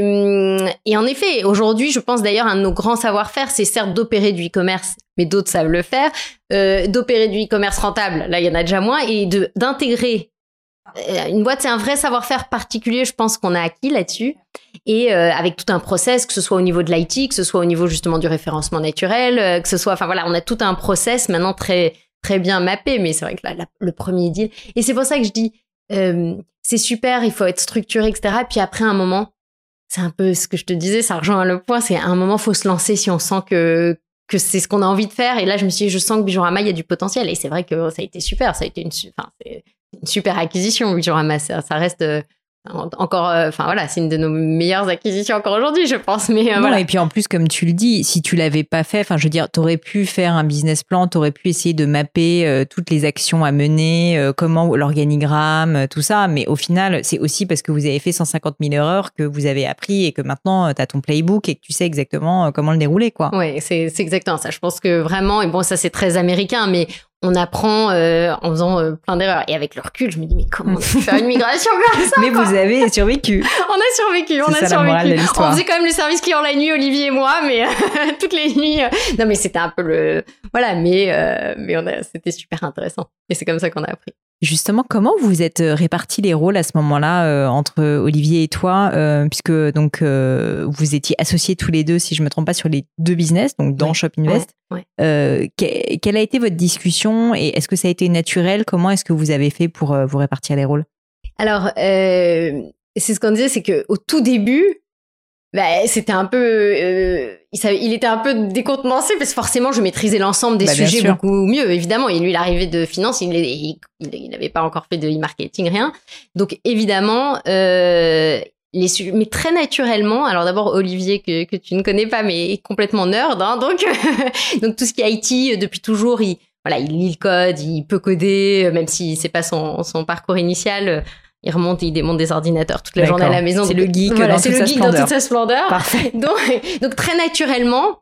et en effet, aujourd'hui, je pense d'ailleurs un de nos grands savoir-faire, c'est certes d'opérer du e-commerce, mais d'autres savent le faire, d'opérer du e-commerce rentable. Là, il y en a déjà moins, et d'intégrer une boîte, c'est un vrai savoir-faire particulier, je pense qu'on a acquis là-dessus, et euh, avec tout un process, que ce soit au niveau de l'IT, que ce soit au niveau justement du référencement naturel, euh, que ce soit, enfin voilà, on a tout un process maintenant très très bien mappé, mais c'est vrai que là, le premier deal, et c'est pour ça que je dis, c'est super, il faut être structuré, etc. Puis après un moment, c'est un peu ce que je te disais, ça rejoint le point, c'est un moment faut se lancer si on sent que que c'est ce qu'on a envie de faire. Et là, je me suis dit, je sens que Bijourama, il y a du potentiel. Et c'est vrai que ça a été super. Ça a été une, enfin, super acquisition, oui, Ça, ça reste euh, encore, euh, enfin voilà, c'est une de nos meilleures acquisitions encore aujourd'hui, je pense. Mais euh, voilà. Et puis en plus, comme tu le dis, si tu l'avais pas fait, enfin je veux dire, t'aurais pu faire un business plan, t'aurais pu essayer de mapper toutes les actions à mener, comment l'organigramme, tout ça. Mais au final, c'est aussi parce que vous avez fait 150 000 erreurs que vous avez appris et que maintenant tu as ton playbook et que tu sais exactement comment le dérouler, quoi. Oui, c'est exactement ça. Je pense que vraiment, et bon, ça c'est très américain, mais on apprend euh, en faisant euh, plein d'erreurs. Et avec le recul, je me dis, mais comment on faire une migration comme ça Mais vous avez survécu. on a survécu, on a survécu. On faisait quand même le service client la nuit, Olivier et moi, mais toutes les nuits. Euh, non, mais c'était un peu le... Voilà, mais, mais on a... c'était super intéressant. Et c'est comme ça qu'on a appris. Justement, comment vous êtes répartis les rôles à ce moment-là entre Olivier et toi, puisque donc vous étiez associés tous les deux, si je me trompe pas, sur les deux business, donc dans Shop Invest. quelle a été votre discussion et est-ce que ça a été naturel? Comment est-ce que vous avez fait pour euh, vous répartir les rôles? Alors, euh, c'est ce qu'on disait, c'est qu'au tout début, bah, c'était un peu, euh, il, était un peu décontenancé parce que forcément, je maîtrisais l'ensemble des bah, sujets beaucoup mieux, évidemment. Et lui, il arrivait de finance, il n'avait pas encore fait de e-marketing, rien. Donc, évidemment, les mais très naturellement. Alors d'abord Olivier que, que tu ne connais pas, mais complètement nerd, hein, donc donc tout ce qui est IT depuis toujours, il voilà, il lit le code, il peut coder, même si c'est pas son, son parcours initial il remonte, il démonte des ordinateurs toute la journée à la maison. C'est le geek, dans, c'est le geek dans toute sa splendeur. Parfait. Donc, donc très naturellement,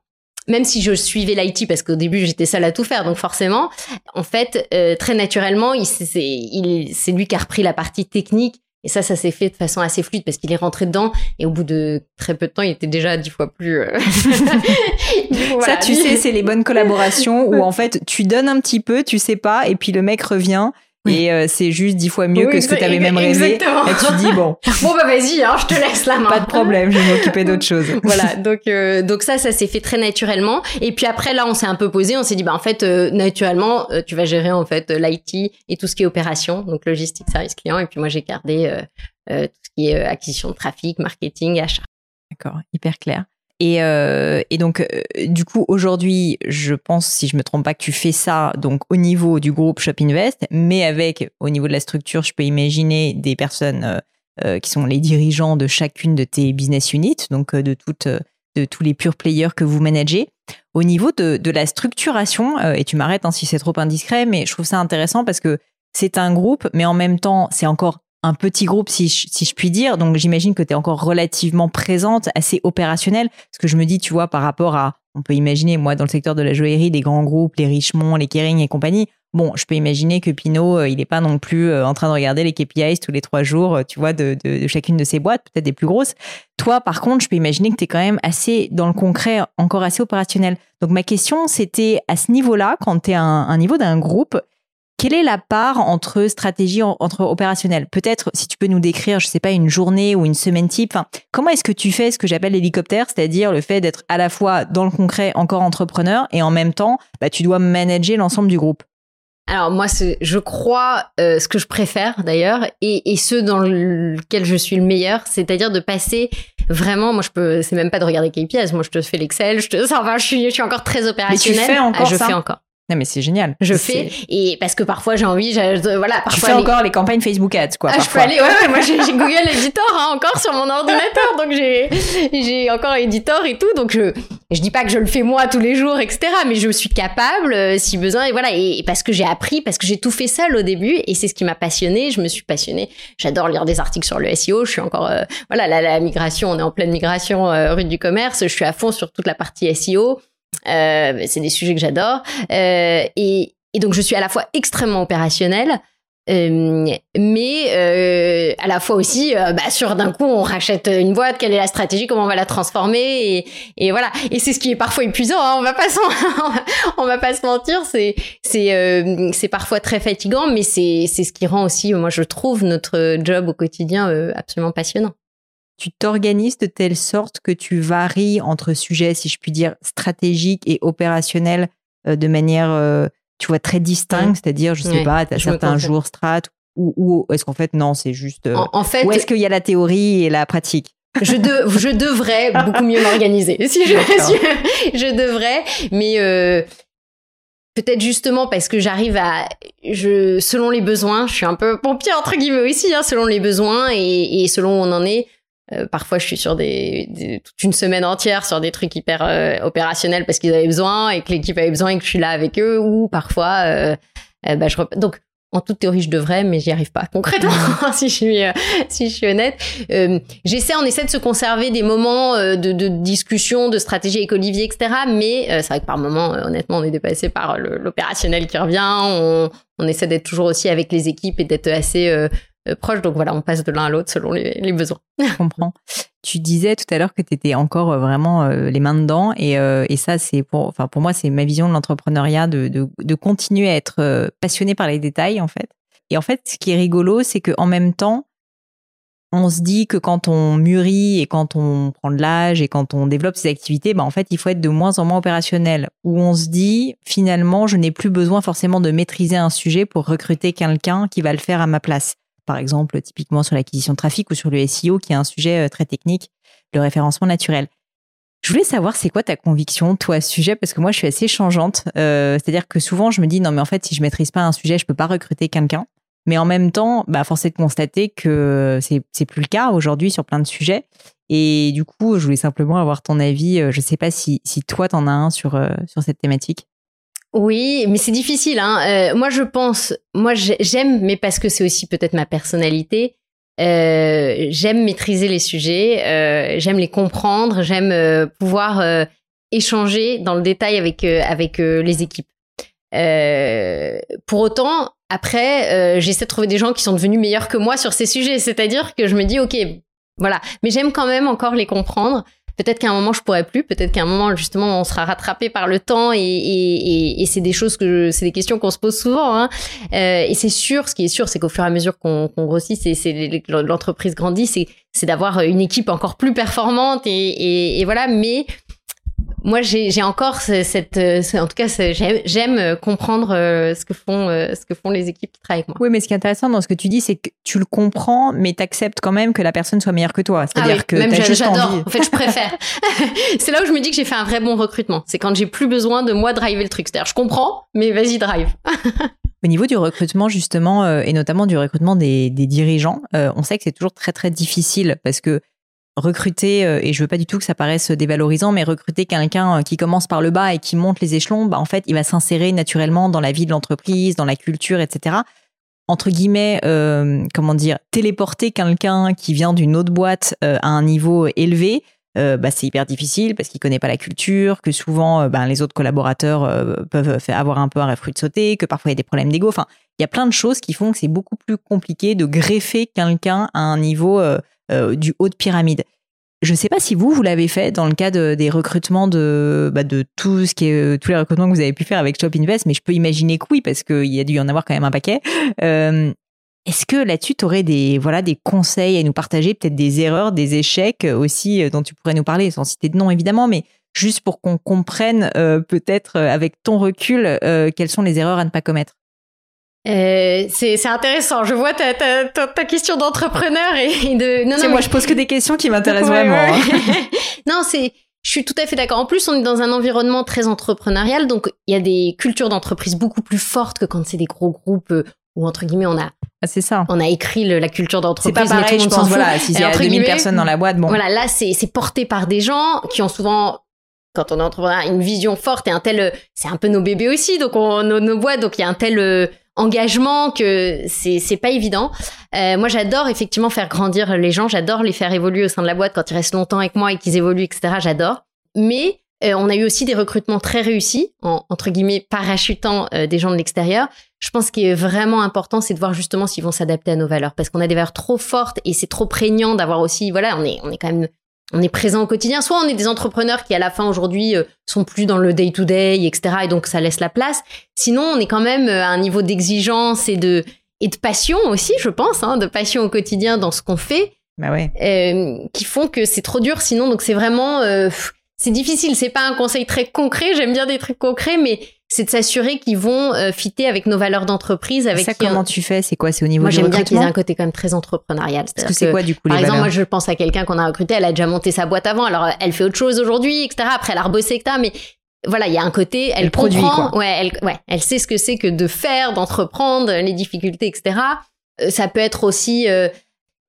même si je suivais l'IT parce qu'au début j'étais seule à tout faire, donc forcément, en fait, euh, très naturellement, il, c'est, il, c'est lui qui a repris la partie technique. Et ça, ça s'est fait de façon assez fluide parce qu'il est rentré dedans et au bout de très peu de temps, il était déjà dix fois plus. Euh, ça, tu sais, c'est les bonnes collaborations où en fait, tu donnes un petit peu, tu sais pas, et puis le mec revient et euh, c'est juste dix fois mieux que ce que tu avais même rêvé. Et tu dis bon. bon bah vas-y, hein, je te laisse la main. Pas de problème, je vais m'occuper d'autre chose. voilà, donc euh, donc ça, ça s'est fait très naturellement. Et puis après là, on s'est un peu posé, on s'est dit bah en fait euh, naturellement, tu vas gérer en fait l'IT et tout ce qui est opération, donc logistique, service client. Et puis moi j'ai gardé tout ce qui est acquisition de trafic, marketing, achat. D'accord, hyper clair. Et, euh, et donc, euh, du coup, aujourd'hui, je pense, si je me trompe pas, que tu fais ça donc au niveau du groupe Shop Invest, mais avec, au niveau de la structure, je peux imaginer des personnes euh, euh qui sont les dirigeants de chacune de tes business units, donc euh, de, toutes, de tous les pure players que vous managez. Au niveau de, de la structuration, et tu m'arrêtes hein, si c'est trop indiscret, mais je trouve ça intéressant parce que c'est un groupe, mais en même temps, c'est encore un petit groupe, si je, puis dire. Donc, j'imagine que tu es encore relativement présente, assez opérationnelle. Ce que je me dis, tu vois, par rapport à, on peut imaginer, moi, dans le secteur de la joaillerie, des grands groupes, les Richemont, les Kering et compagnie. Bon, je peux imaginer que Pinot, euh, il n'est pas non plus euh, en train de regarder les KPIs tous les trois jours, euh, tu vois, de, de, chacune de ses boîtes, peut-être des plus grosses. Toi, par contre, je peux imaginer que tu es quand même assez, dans le concret, encore assez opérationnel. Donc, ma question, c'était à ce niveau-là, quand tu es à un niveau d'un groupe, quelle est la part entre stratégie, entre opérationnel? Peut-être, si tu peux nous décrire, je sais pas, une journée ou une semaine type. comment est-ce que tu fais ce que j'appelle l'hélicoptère, c'est-à-dire le fait d'être à la fois dans le concret encore entrepreneur et en même temps, bah, tu dois manager l'ensemble du groupe? Alors moi, je crois euh, ce que je préfère d'ailleurs, et, et ce dans lequel je suis le meilleur, c'est-à-dire de passer vraiment. Moi, je peux, c'est même pas de regarder KPIs. Moi, je te fais l'Excel. Je te, enfin, je suis, je suis encore très opérationnel. Mais tu fais encore ah, je fais encore. Non mais c'est génial. Je fais et parce que parfois j'ai envie, voilà. Parfois tu fais encore les campagnes Facebook Ads quoi. Ah, je peux aller, ouais, ouais moi j'ai Google Editor hein, encore sur mon ordinateur, donc j'ai j'ai encore Editor et tout, donc je je dis pas que je le fais moi tous les jours, etc. Mais je suis capable euh, si besoin et voilà et, parce que j'ai appris, parce que j'ai tout fait seul au début et c'est ce qui m'a passionné. Je me suis passionnée. J'adore lire des articles sur le SEO. Je suis encore euh, voilà la, la, migration, on est en pleine migration euh, rue du commerce. Je suis à fond sur toute la partie SEO. Euh, c'est des sujets que j'adore. Euh, et, et, donc, je suis à la fois extrêmement opérationnelle, euh, mais euh, à la fois aussi, euh, bah, sur d'un coup, on rachète une boîte, quelle est la stratégie, comment on va la transformer, et, et voilà. Et c'est ce qui est parfois épuisant. Hein, on va pas on va pas se mentir, c'est c'est euh, c'est parfois très fatigant, mais c'est c'est ce qui rend aussi, moi, je trouve notre job au quotidien absolument passionnant tu t'organises de telle sorte que tu varies entre sujets, si je puis dire, stratégiques et opérationnels euh, de manière, euh, tu vois, très distincte, c'est-à-dire, je sais pas, tu as certains jours strat, ou, ou est-ce qu'en fait, non, c'est juste... Euh, en, fait... Ou est-ce qu'il y a la théorie et la pratique? Je, de, je devrais beaucoup mieux m'organiser. Si je, je, devrais, mais peut-être justement parce que j'arrive à, je, selon les besoins, je suis un peu pompier entre guillemets aussi, hein, selon les besoins et, et selon où on en est. Euh, parfois, je suis sur des, toute une semaine entière sur des trucs hyper euh, opérationnels parce qu'ils avaient besoin et que l'équipe avait besoin et que je suis là avec eux. Ou parfois, euh, bah, je donc en toute théorie, je devrais, mais j'y arrive pas concrètement, si je suis si je suis honnête. J'essaie, on essaie de se conserver des moments de, de, discussion, de stratégie avec Olivier, etc. Mais c'est vrai que par moments, honnêtement, on est dépassé par l'opérationnel qui revient. On, on essaie d'être toujours aussi avec les équipes et d'être assez euh, proches. Donc voilà, on passe de l'un à l'autre selon les, besoins. Je comprends. Tu disais tout à l'heure que tu étais encore euh, vraiment euh, les mains dedans et, et ça c'est pour enfin pour moi c'est ma vision de l'entrepreneuriat de, de, de, continuer à être passionné par les détails en fait. Et en fait ce qui est rigolo c'est que en même temps on se dit que quand on mûrit et quand on prend de l'âge et quand on développe ses activités, bah en fait, il faut être de moins en moins opérationnel. Où on se dit, finalement, je n'ai plus besoin forcément de maîtriser un sujet pour recruter quelqu'un qui va le faire à ma place par exemple typiquement sur l'acquisition de trafic ou sur le SEO, qui est un sujet euh, très technique, le référencement naturel. Je voulais savoir, c'est quoi ta conviction, toi, à ce sujet? Parce que moi, je suis assez changeante. Euh, c'est-à-dire que souvent, je me dis, non, mais en fait, si je maîtrise pas un sujet, je peux pas recruter quelqu'un. Mais en même temps, bah, force est de constater que c'est, plus le cas aujourd'hui sur plein de sujets. Et du coup, je voulais simplement avoir ton avis. Euh, je sais pas si, si toi, t'en as un sur, sur cette thématique. Oui, mais c'est difficile. Hein. moi, je pense, moi, j'aime, mais parce que c'est aussi peut-être ma personnalité. j'aime maîtriser les sujets, j'aime les comprendre, j'aime pouvoir échanger dans le détail avec avec les équipes. pour autant, après, j'essaie de trouver des gens qui sont devenus meilleurs que moi sur ces sujets. C'est-à-dire que je me dis, ok, voilà. Mais j'aime quand même encore les comprendre. Peut-être qu'à un moment je pourrais plus, peut-être qu'à un moment justement on sera rattrapé par le temps et, c'est des choses que c'est des questions qu'on se pose souvent. Hein. Euh, et c'est sûr, ce qui est sûr, c'est qu'au fur et à mesure qu'on grossit, c'est l'entreprise grandit, c'est d'avoir une équipe encore plus performante et voilà. Mais moi, j'ai encore cette, euh, en tout cas, j'aime euh, comprendre euh, ce que font, ce que font les équipes qui travaillent avec moi. Oui, mais ce qui est intéressant dans ce que tu dis, c'est que tu le comprends, mais tu acceptes quand même que la personne soit meilleure que toi. C'est-à-dire ah que même j'adore. En fait, je préfère. c'est là où je me dis que j'ai fait un vrai bon recrutement. C'est quand j'ai plus besoin de moi driver le truc. C'est-à-dire, je comprends, mais vas-y drive. Au niveau du recrutement, justement, et notamment du recrutement des, des dirigeants, on sait que c'est toujours très, très difficile parce que recruter, euh, et je veux pas du tout que ça paraisse dévalorisant, mais recruter quelqu'un euh, qui commence par le bas et qui monte les échelons, bah en fait, il va s'insérer naturellement dans la vie de l'entreprise, dans la culture, etc. Entre guillemets, euh, comment dire, téléporter quelqu'un qui vient d'une autre boîte à un niveau élevé, bah, c'est hyper difficile parce qu'il connaît pas la culture, que souvent ben, les autres collaborateurs peuvent avoir un peu un refus de sauter, que parfois il y a des problèmes d'ego. Enfin, il y a plein de choses qui font que c'est beaucoup plus compliqué de greffer quelqu'un à un niveau euh, du haut de pyramide. Je ne sais pas si vous, vous l'avez fait dans le cadre des recrutements de, bah, de tout ce qui est, euh, tous les recrutements que vous avez pu faire avec Shop Invest, mais je peux imaginer que oui, parce qu'il y a dû y en avoir quand même un paquet. Euh, est-ce que là-dessus, tu aurais des, voilà, des conseils à nous partager, peut-être des erreurs, des échecs aussi dont tu pourrais nous parler, sans citer de nom évidemment, mais juste pour qu'on comprenne peut-être avec ton recul quelles sont les erreurs à ne pas commettre? Euh, c'est intéressant. Je vois ta, ta, ta, question d'entrepreneur et de. Non, non, moi, je pose que des questions qui m'intéressent vraiment. Hein. non, c'est. Je suis tout à fait d'accord. En plus, on est dans un environnement très entrepreneurial, donc il y a des cultures d'entreprise beaucoup plus fortes que quand c'est des gros groupes euh, où entre guillemets on a. Ah, c'est ça. On a écrit la culture d'entreprise. C'est pas pareil, je pense. Voilà, s'il y a 2000 personnes dans la boîte, bon. Voilà, là c'est porté par des gens qui ont souvent quand on est entrepreneur, une vision forte et un tel, c'est un peu nos bébés aussi, donc on, nos, nos boîtes, donc il y a un tel engagement que c'est c'est pas évident. Euh, moi, j'adore effectivement faire grandir les gens. J'adore les faire évoluer au sein de la boîte quand ils restent longtemps avec moi et qu'ils évoluent, etc. J'adore. Mais euh, on a eu aussi des recrutements très réussis, en, entre guillemets parachutant euh, des gens de l'extérieur. Je pense qu'il est vraiment important, c'est de voir justement s'ils vont s'adapter à nos valeurs, parce qu'on a des valeurs trop fortes et c'est trop prégnant d'avoir aussi, voilà, on est, on est quand même on est présent au quotidien. Soit on est des entrepreneurs qui, à la fin, aujourd'hui, euh, sont plus dans le day-to-day, etc. Et donc, ça laisse la place. Sinon, on est quand même euh, à un niveau d'exigence et de, et de passion aussi, je pense, hein, de passion au quotidien dans ce qu'on fait. Bah ouais. Euh, qui font que c'est trop dur sinon. Donc, c'est vraiment... c'est difficile. C'est pas un conseil très concret. J'aime bien des trucs concrets, mais c'est de s'assurer qu'ils vont euh, fitter avec nos valeurs d'entreprise. Avec ça, comment tu fais? C'est quoi? C'est au niveau moi, j'aime bien qu'ils aient un côté quand même très entrepreneurial. Parce que c'est quoi du coup Par exemple, moi, je pense à quelqu'un qu'on a recruté. Elle a déjà monté sa boîte avant. Alors, elle fait autre chose aujourd'hui, etc. Après, elle a rebossé, etc. Mais voilà, il y a un côté, elle, produit, quoi. Ouais, elle, ouais, elle sait ce que c'est que de faire, d'entreprendre, les difficultés, etc. Euh, ça peut être aussi euh,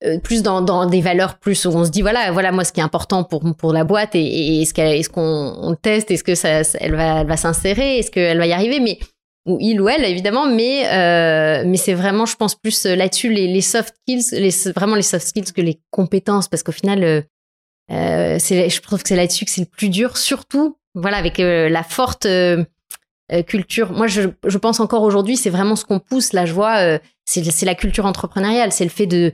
euh, plus dans, des valeurs plus où on se dit voilà voilà moi ce qui est important pour pour la boîte et, est-ce est-ce qu'on teste est-ce que ça, elle va elle va s'insérer est-ce qu'elle va y arriver mais ou il ou elle évidemment mais euh, mais c'est vraiment je pense plus là-dessus les, soft skills les vraiment les soft skills que les compétences parce qu'au final euh, c'est je trouve que c'est là-dessus que c'est le plus dur surtout voilà avec la forte culture. Moi je, pense encore aujourd'hui c'est vraiment ce qu'on pousse. Là je vois c'est la culture entrepreneuriale c'est le fait de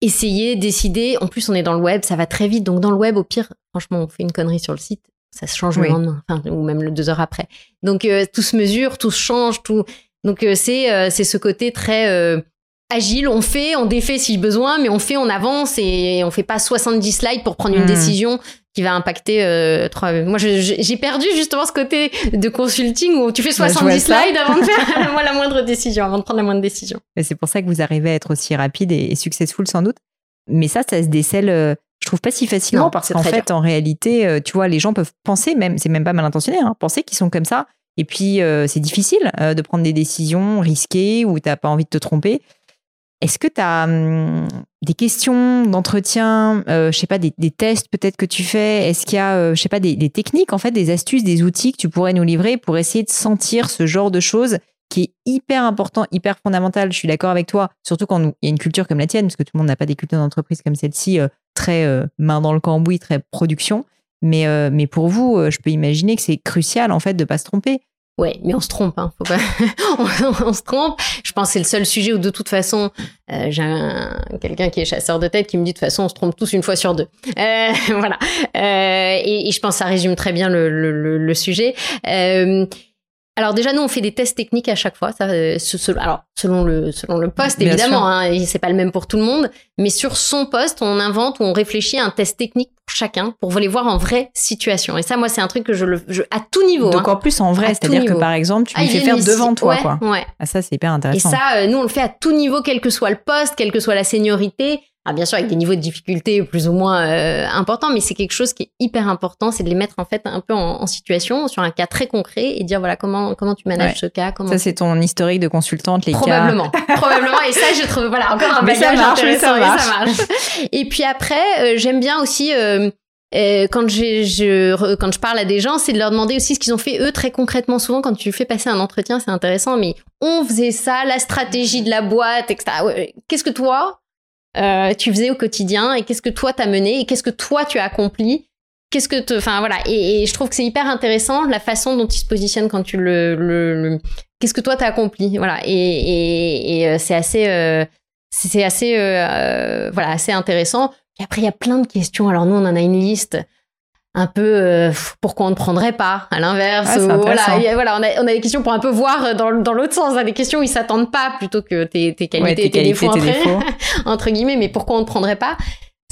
essayer, décider. En plus, on est dans le web, ça va très vite. Donc, dans le web, au pire, franchement, on fait une connerie sur le site, ça se change le lendemain, ou même le deux heures après. Donc, euh, tout se mesure, tout se change, tout. Donc, euh, c'est euh, c'est ce côté très agile. On fait, on défait si besoin, mais on fait, on avance et on fait pas 70 slides pour prendre une hmm. décision qui va impacter euh, trois. Moi, j'ai perdu justement ce côté de consulting où tu fais 70 slides avant de faire la moindre décision, avant de prendre la moindre décision. C'est pour ça que vous arrivez à être aussi rapide et, successful sans doute. Mais ça, ça se décèle. Euh, je trouve pas si facilement parce qu'en fait, en réalité, euh, tu vois, les gens peuvent penser, même, c'est même pas mal intentionné, hein, penser qu'ils sont comme ça. Et puis, c'est difficile de prendre des décisions risquées où t'as pas envie de te tromper. Est-ce que tu as hum, des questions d'entretien, euh, je sais pas, des, tests peut-être que tu fais? Est-ce qu'il y a, euh, je sais pas, des, techniques, en fait, des astuces, des outils que tu pourrais nous livrer pour essayer de sentir ce genre de choses qui est hyper important, hyper fondamental? Je suis d'accord avec toi, surtout quand il y a une culture comme la tienne, parce que tout le monde n'a pas des cultures d'entreprise comme celle-ci, euh, très main dans le cambouis, très production. Mais, mais pour vous, je peux imaginer que c'est crucial en fait de pas se tromper. Ouais, mais on se trompe, hein. Faut pas... on, se trompe. Je pense que c'est le seul sujet où de toute façon, euh, j'ai quelqu'un qui est chasseur de tête qui me dit de toute façon, on se trompe tous une fois sur deux. Euh, voilà. Euh, et, je pense que ça résume très bien le, le, le, sujet. Alors déjà, nous, on fait des tests techniques à chaque fois. Ça, euh, alors selon le selon le poste, évidemment, hein, c'est pas le même pour tout le monde. Mais sur son poste, on invente ou on réfléchit à un test technique pour chacun pour les voir en vraie situation. Et ça, moi, c'est un truc que je le je, à tout niveau. Donc hein. en plus en vrai, c'est-à-dire que par exemple, tu ah, fais faire devant toi, quoi. Ouais. Ah, ça, c'est hyper intéressant. Et ça, euh, nous, on le fait à tout niveau, quel que soit le poste, quelle que soit la seniorité. Bien sûr, avec des niveaux de difficulté plus ou moins euh, importants, mais c'est quelque chose qui est hyper important, c'est de les mettre en fait un peu en, situation sur un cas très concret et dire voilà comment comment tu manages ce cas. Comment ça c'est ton historique de consultante les probablement, cas. probablement. Et ça je trouve voilà encore un bagage intéressant et ça marche. Et puis après euh, j'aime bien aussi euh, quand, je, quand je parle à des gens, c'est de leur demander aussi ce qu'ils ont fait eux très concrètement. Souvent, quand tu fais passer un entretien, c'est intéressant, mais on faisait ça, la stratégie de la boîte, etc. Qu'est-ce que toi, euh, tu faisais au quotidien et qu'est-ce que toi t'as mené et qu'est-ce que toi tu as accompli? Qu'est-ce que enfin voilà. Et, je trouve que c'est hyper intéressant la façon dont il se positionne quand tu le, qu'est-ce que toi t'as accompli? Voilà. Et, et, euh, c'est assez euh, c'est assez voilà assez intéressant. Et après il y a plein de questions. Alors nous on en a une liste un peu euh, pourquoi on ne prendrait pas à l'inverse ah, voilà, voilà on a, on a des questions pour un peu voir euh, dans, dans l'autre sens a des questions où ils s'attendent pas plutôt que tes, tes qualités tes, tes défauts, entre, guillemets mais pourquoi on ne prendrait pas?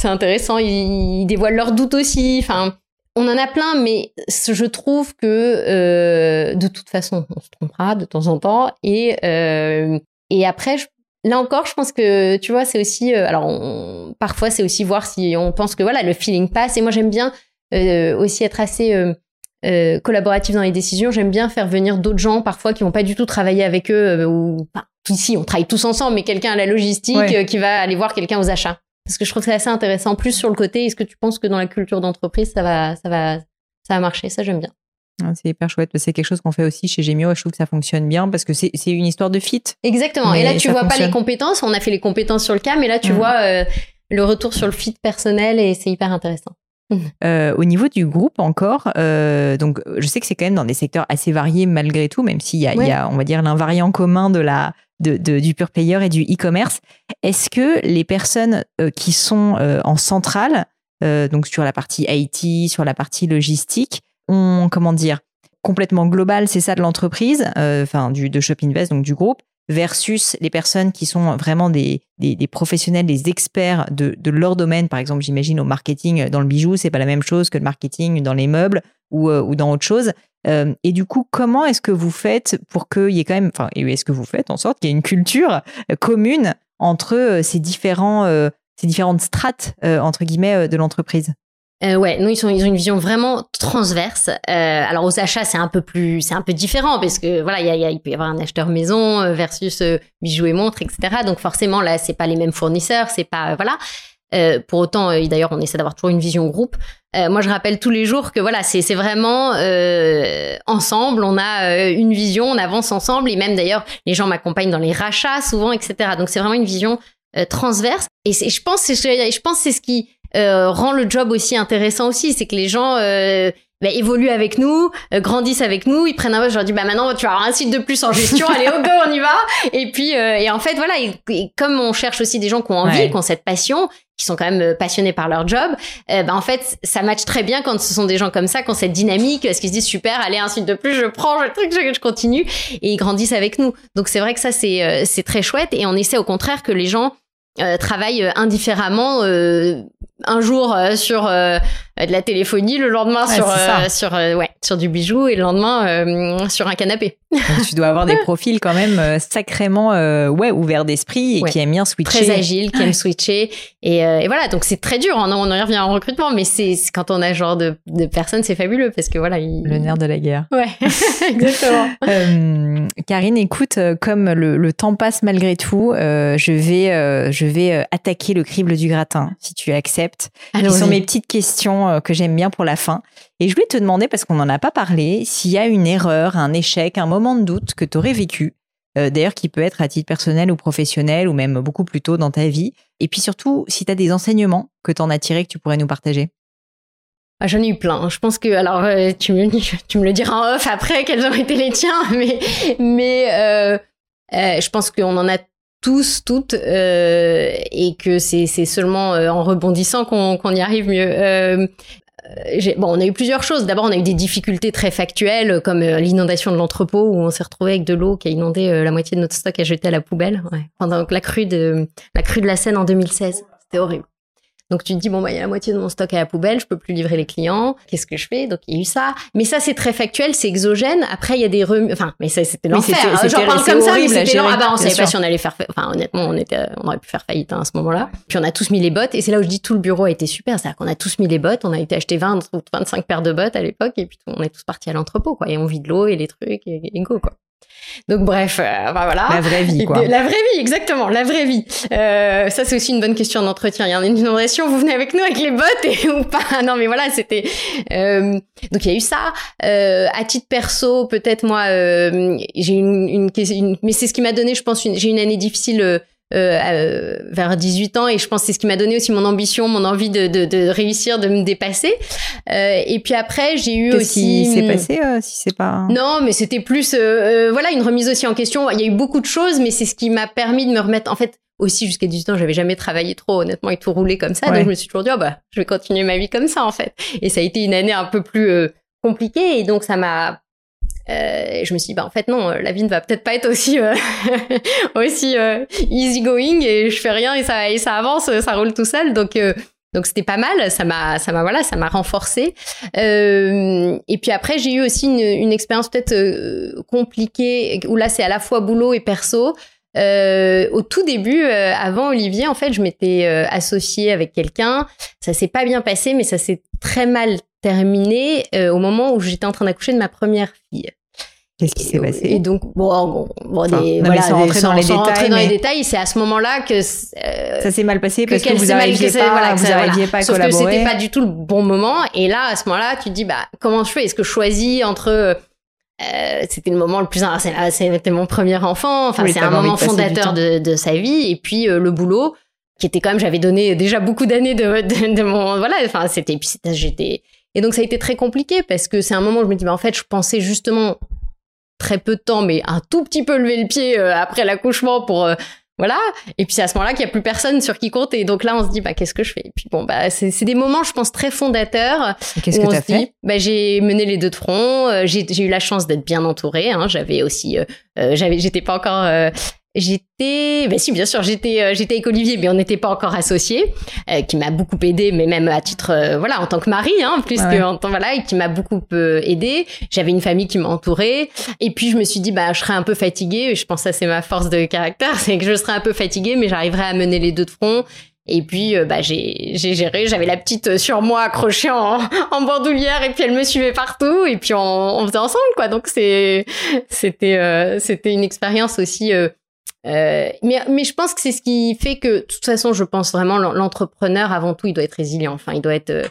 C'est intéressant ils, dévoilent leurs doutes aussi enfin on en a plein mais je trouve que euh, de toute façon on se trompera de temps en temps et et après Là encore, je pense que tu vois, c'est aussi, alors parfois c'est aussi voir si on pense que voilà le feeling passe. Et moi j'aime bien aussi être assez euh, euh, collaboratif dans les décisions. J'aime bien faire venir d'autres gens parfois qui n'ont pas du tout travaillé avec eux ou enfin, ici on travaille tous ensemble, mais quelqu'un à la logistique qui va aller voir quelqu'un aux achats. Parce que je trouve que c'est assez intéressant. Plus sur le côté, est-ce que tu penses que dans la culture d'entreprise ça va ça va ça va marcher? Ça j'aime bien. Ah, c'est hyper chouette. C'est quelque chose qu'on fait aussi chez Gemio je trouve que ça fonctionne bien parce que c'est une histoire de fit. Exactement. et là, tu vois pas les compétences. On a fait les compétences sur le cas, mais là, tu vois le retour sur le fit personnel et c'est hyper intéressant. Euh, au niveau du groupe encore, euh, donc je sais que c'est quand même dans des secteurs assez variés malgré tout, même s'il y, y, a, on va dire, l'invariant commun de la, de, du pure player et du e-commerce. Est-ce que les personnes euh, qui sont en centrale, donc sur la partie IT, sur la partie logistique, ont, comment dire, complètement global, c'est ça de l'entreprise, enfin du de Shop Invest, donc du groupe, versus les personnes qui sont vraiment des, des, professionnels, des experts de, de, leur domaine. Par exemple, j'imagine au marketing dans le bijou, c'est pas la même chose que le marketing dans les meubles ou, euh, ou dans autre chose. Euh, et du coup, comment est-ce que vous faites pour qu'il y ait quand même, enfin, est-ce que vous faites en sorte qu'il y ait une culture euh, commune entre ces différents, ces différentes strates entre guillemets de l'entreprise? Euh, ouais, nous ils sont ils ont une vision vraiment transverse. Euh, alors aux achats c'est un peu plus c'est un peu différent parce que voilà il peut y avoir un acheteur maison euh, versus euh, bijoux et montres etc. Donc forcément là c'est pas les mêmes fournisseurs c'est pas voilà. Euh, pour autant d'ailleurs on essaie d'avoir toujours une vision groupe. moi je rappelle tous les jours que voilà c'est vraiment ensemble on a une vision on avance ensemble et même d'ailleurs les gens m'accompagnent dans les rachats souvent etc. Donc c'est vraiment une vision transverse et je pense je pense c'est ce qui euh, rend le job aussi intéressant aussi. C'est que les gens euh, bah, évoluent avec nous, euh, grandissent avec nous, ils prennent un peu, je leur dis bah maintenant tu vas avoir un site de plus en gestion, allez au go on y va. Et puis et en fait voilà, et, comme on cherche aussi des gens qui ont envie, qui ont cette passion, qui sont quand même passionnés par leur job, bah en fait ça match très bien quand ce sont des gens comme ça, qui ont cette dynamique, parce qu'ils se disent super, allez un site de plus, je prends, je truc, je, je continue, et ils grandissent avec nous. Donc c'est vrai que ça c'est c'est très chouette et on essaie au contraire que les gens euh, travaillent indifféremment, euh, un jour sur de la téléphonie, le lendemain sur sur ouais sur du bijou et le lendemain sur un canapé. tu dois avoir des profils quand même sacrément ouais ouverts d'esprit et qui aiment bien switcher. Très agile, qui aiment switcher et, et voilà donc c'est très dur. On, on y revient en recrutement, mais c'est quand on a ce genre de, de personnes c'est fabuleux parce que voilà le nerf de la guerre. Ouais exactement. Karine, écoute, comme le, le, temps passe malgré tout, je vais je vais attaquer le crible du gratin si tu acceptes. Ce sont mes petites questions que j'aime bien pour la fin. Et je voulais te demander, parce qu'on n'en a pas parlé, s'il y a une erreur, un échec, un moment de doute que tu aurais vécu, d'ailleurs qui peut être à titre personnel ou professionnel, ou même beaucoup plus tôt dans ta vie. Et puis surtout, si tu as des enseignements que tu en as tirés que tu pourrais nous partager. Ah, J'en ai eu plein. Je pense que, alors, tu, me, tu me le diras en off après, quels ont été les tiens, mais, mais euh, je pense qu'on en a tous, toutes, euh, et que c'est seulement euh, en rebondissant qu'on y arrive mieux. Euh, bon, on a eu plusieurs choses. D'abord, on a eu des difficultés très factuelles, comme l'inondation de l'entrepôt, où on s'est retrouvé avec de l'eau qui a inondé la moitié de notre stock à jeter à la poubelle, ouais. pendant la crue de la crue de la Seine en 2016. C'était horrible. Donc tu te dis bon bah il y a la moitié de mon stock à la poubelle, je peux plus livrer les clients. Qu'est-ce que je fais? Donc il y a eu ça. Mais ça c'est très factuel, c'est exogène. Après il y a des rem... enfin mais ça c'était l'enfer. J'en parle comme ça, mais c'était ah bah on savait pas si on allait faire. Enfin honnêtement on était, on aurait pu faire faillite hein, à ce moment-là. Puis on a tous mis les bottes et c'est là où je dis tout le bureau a été super. C'est-à-dire qu'on a tous mis les bottes, on a été acheter 20 ou 25 paires de bottes à l'époque et puis on est tous partis à l'entrepôt quoi et on vit de l'eau et les trucs et, et go quoi. Donc bref, euh, voilà. La vraie vie, quoi. La vraie vie, exactement, la vraie vie. Euh, ça, c'est aussi une bonne question d'entretien. Il y a une inondation, vous venez avec nous avec les bottes et, ou pas Non, mais voilà, c'était. Euh, donc il y a eu ça. Euh, à titre perso, peut-être moi, euh, j'ai une, une, une, mais c'est ce qui m'a donné, je pense, j'ai une année difficile euh, euh, vers 18 ans et je pense que c'est ce qui m'a donné aussi mon ambition, mon envie de, de, de réussir, de me dépasser. Euh, et puis après, j'ai eu aussi. Qu'est-ce qui s'est passé si c'est pas Non, mais c'était plus voilà une remise aussi en question. Il y a eu beaucoup de choses, mais c'est ce qui m'a permis de me remettre. En fait, aussi jusqu'à 18 ans, j'avais jamais travaillé trop honnêtement et tout roulé comme ça. Donc je me suis toujours dit oh, bah je vais continuer ma vie comme ça en fait. Et ça a été une année un peu plus compliquée et donc ça m'a euh, je me suis dit, bah, en fait, non, la vie ne va peut-être pas être aussi, euh, aussi euh, easy going et je fais rien et ça, et ça avance, ça roule tout seul. Donc, euh, donc c'était pas mal. Ça m'a, ça m'a, voilà, ça m'a renforcé. et puis après, j'ai eu aussi une, une expérience peut-être compliquée où là, c'est à la fois boulot et perso. au tout début, avant Olivier, en fait, je m'étais associée avec quelqu'un. Ça s'est pas bien passé, mais ça s'est très mal terminé au moment où j'étais en train d'accoucher de ma première fille. Qu'est-ce qui s'est passé? Et donc, bon, bon, des, voilà, sans rentrer dans, les, détails, dans les détails, c'est à ce moment-là que euh, ça s'est mal passé parce que, vous n'arriviez pas, voilà, vous arriviez pas à Sauf collaborer. que c'était pas du tout le bon moment. Et là, à ce moment-là, tu te dis, bah, comment je fais? Est-ce que je choisis entre euh, c'était le moment le plus c'était mon premier enfant enfin c'est un moment fondateur de, de, sa vie et puis euh, le boulot qui était quand même j'avais donné déjà beaucoup d'années de, de, de, mon voilà enfin c'était j'étais et donc ça a été très compliqué parce que c'est un moment où je me dis bah en fait je pensais justement très peu de temps, mais un tout petit peu lever le pied euh, après l'accouchement pour euh, voilà. Et puis c'est à ce moment-là qu'il y a plus personne sur qui compter. Et donc là, on se dit bah qu'est-ce que je fais? Et puis bon bah c'est des moments, je pense, très fondateurs. Qu'est-ce que tu as fait? bah, j'ai mené les deux de front. Euh, j'ai eu la chance d'être bien entourée. Hein. J'avais aussi, j'avais, j'étais pas encore J'étais, ben si, bien sûr, j'étais, euh, j'étais avec Olivier, mais on n'était pas encore associés, euh, qui m'a beaucoup aidé, mais même à titre, euh, voilà, en tant que mari, hein, plus que en tant, voilà, et qui m'a beaucoup aidé. J'avais une famille qui m'entourait, et puis je me suis dit, bah, je serais un peu fatiguée. Je pense que ça c'est ma force de caractère, c'est que je serais un peu fatiguée, mais j'arriverais à mener les deux de front. Et puis, bah, j'ai, j'ai géré. J'avais la petite sur moi accrochée en, en bandoulière, et puis elle me suivait partout, et puis on, on faisait ensemble, quoi. Donc c'est, c'était, c'était une expérience aussi euh, mais, mais je pense que c'est ce qui fait que, de toute façon, je pense vraiment l'entrepreneur, avant tout, il doit être résilient. Enfin, il doit être. Euh,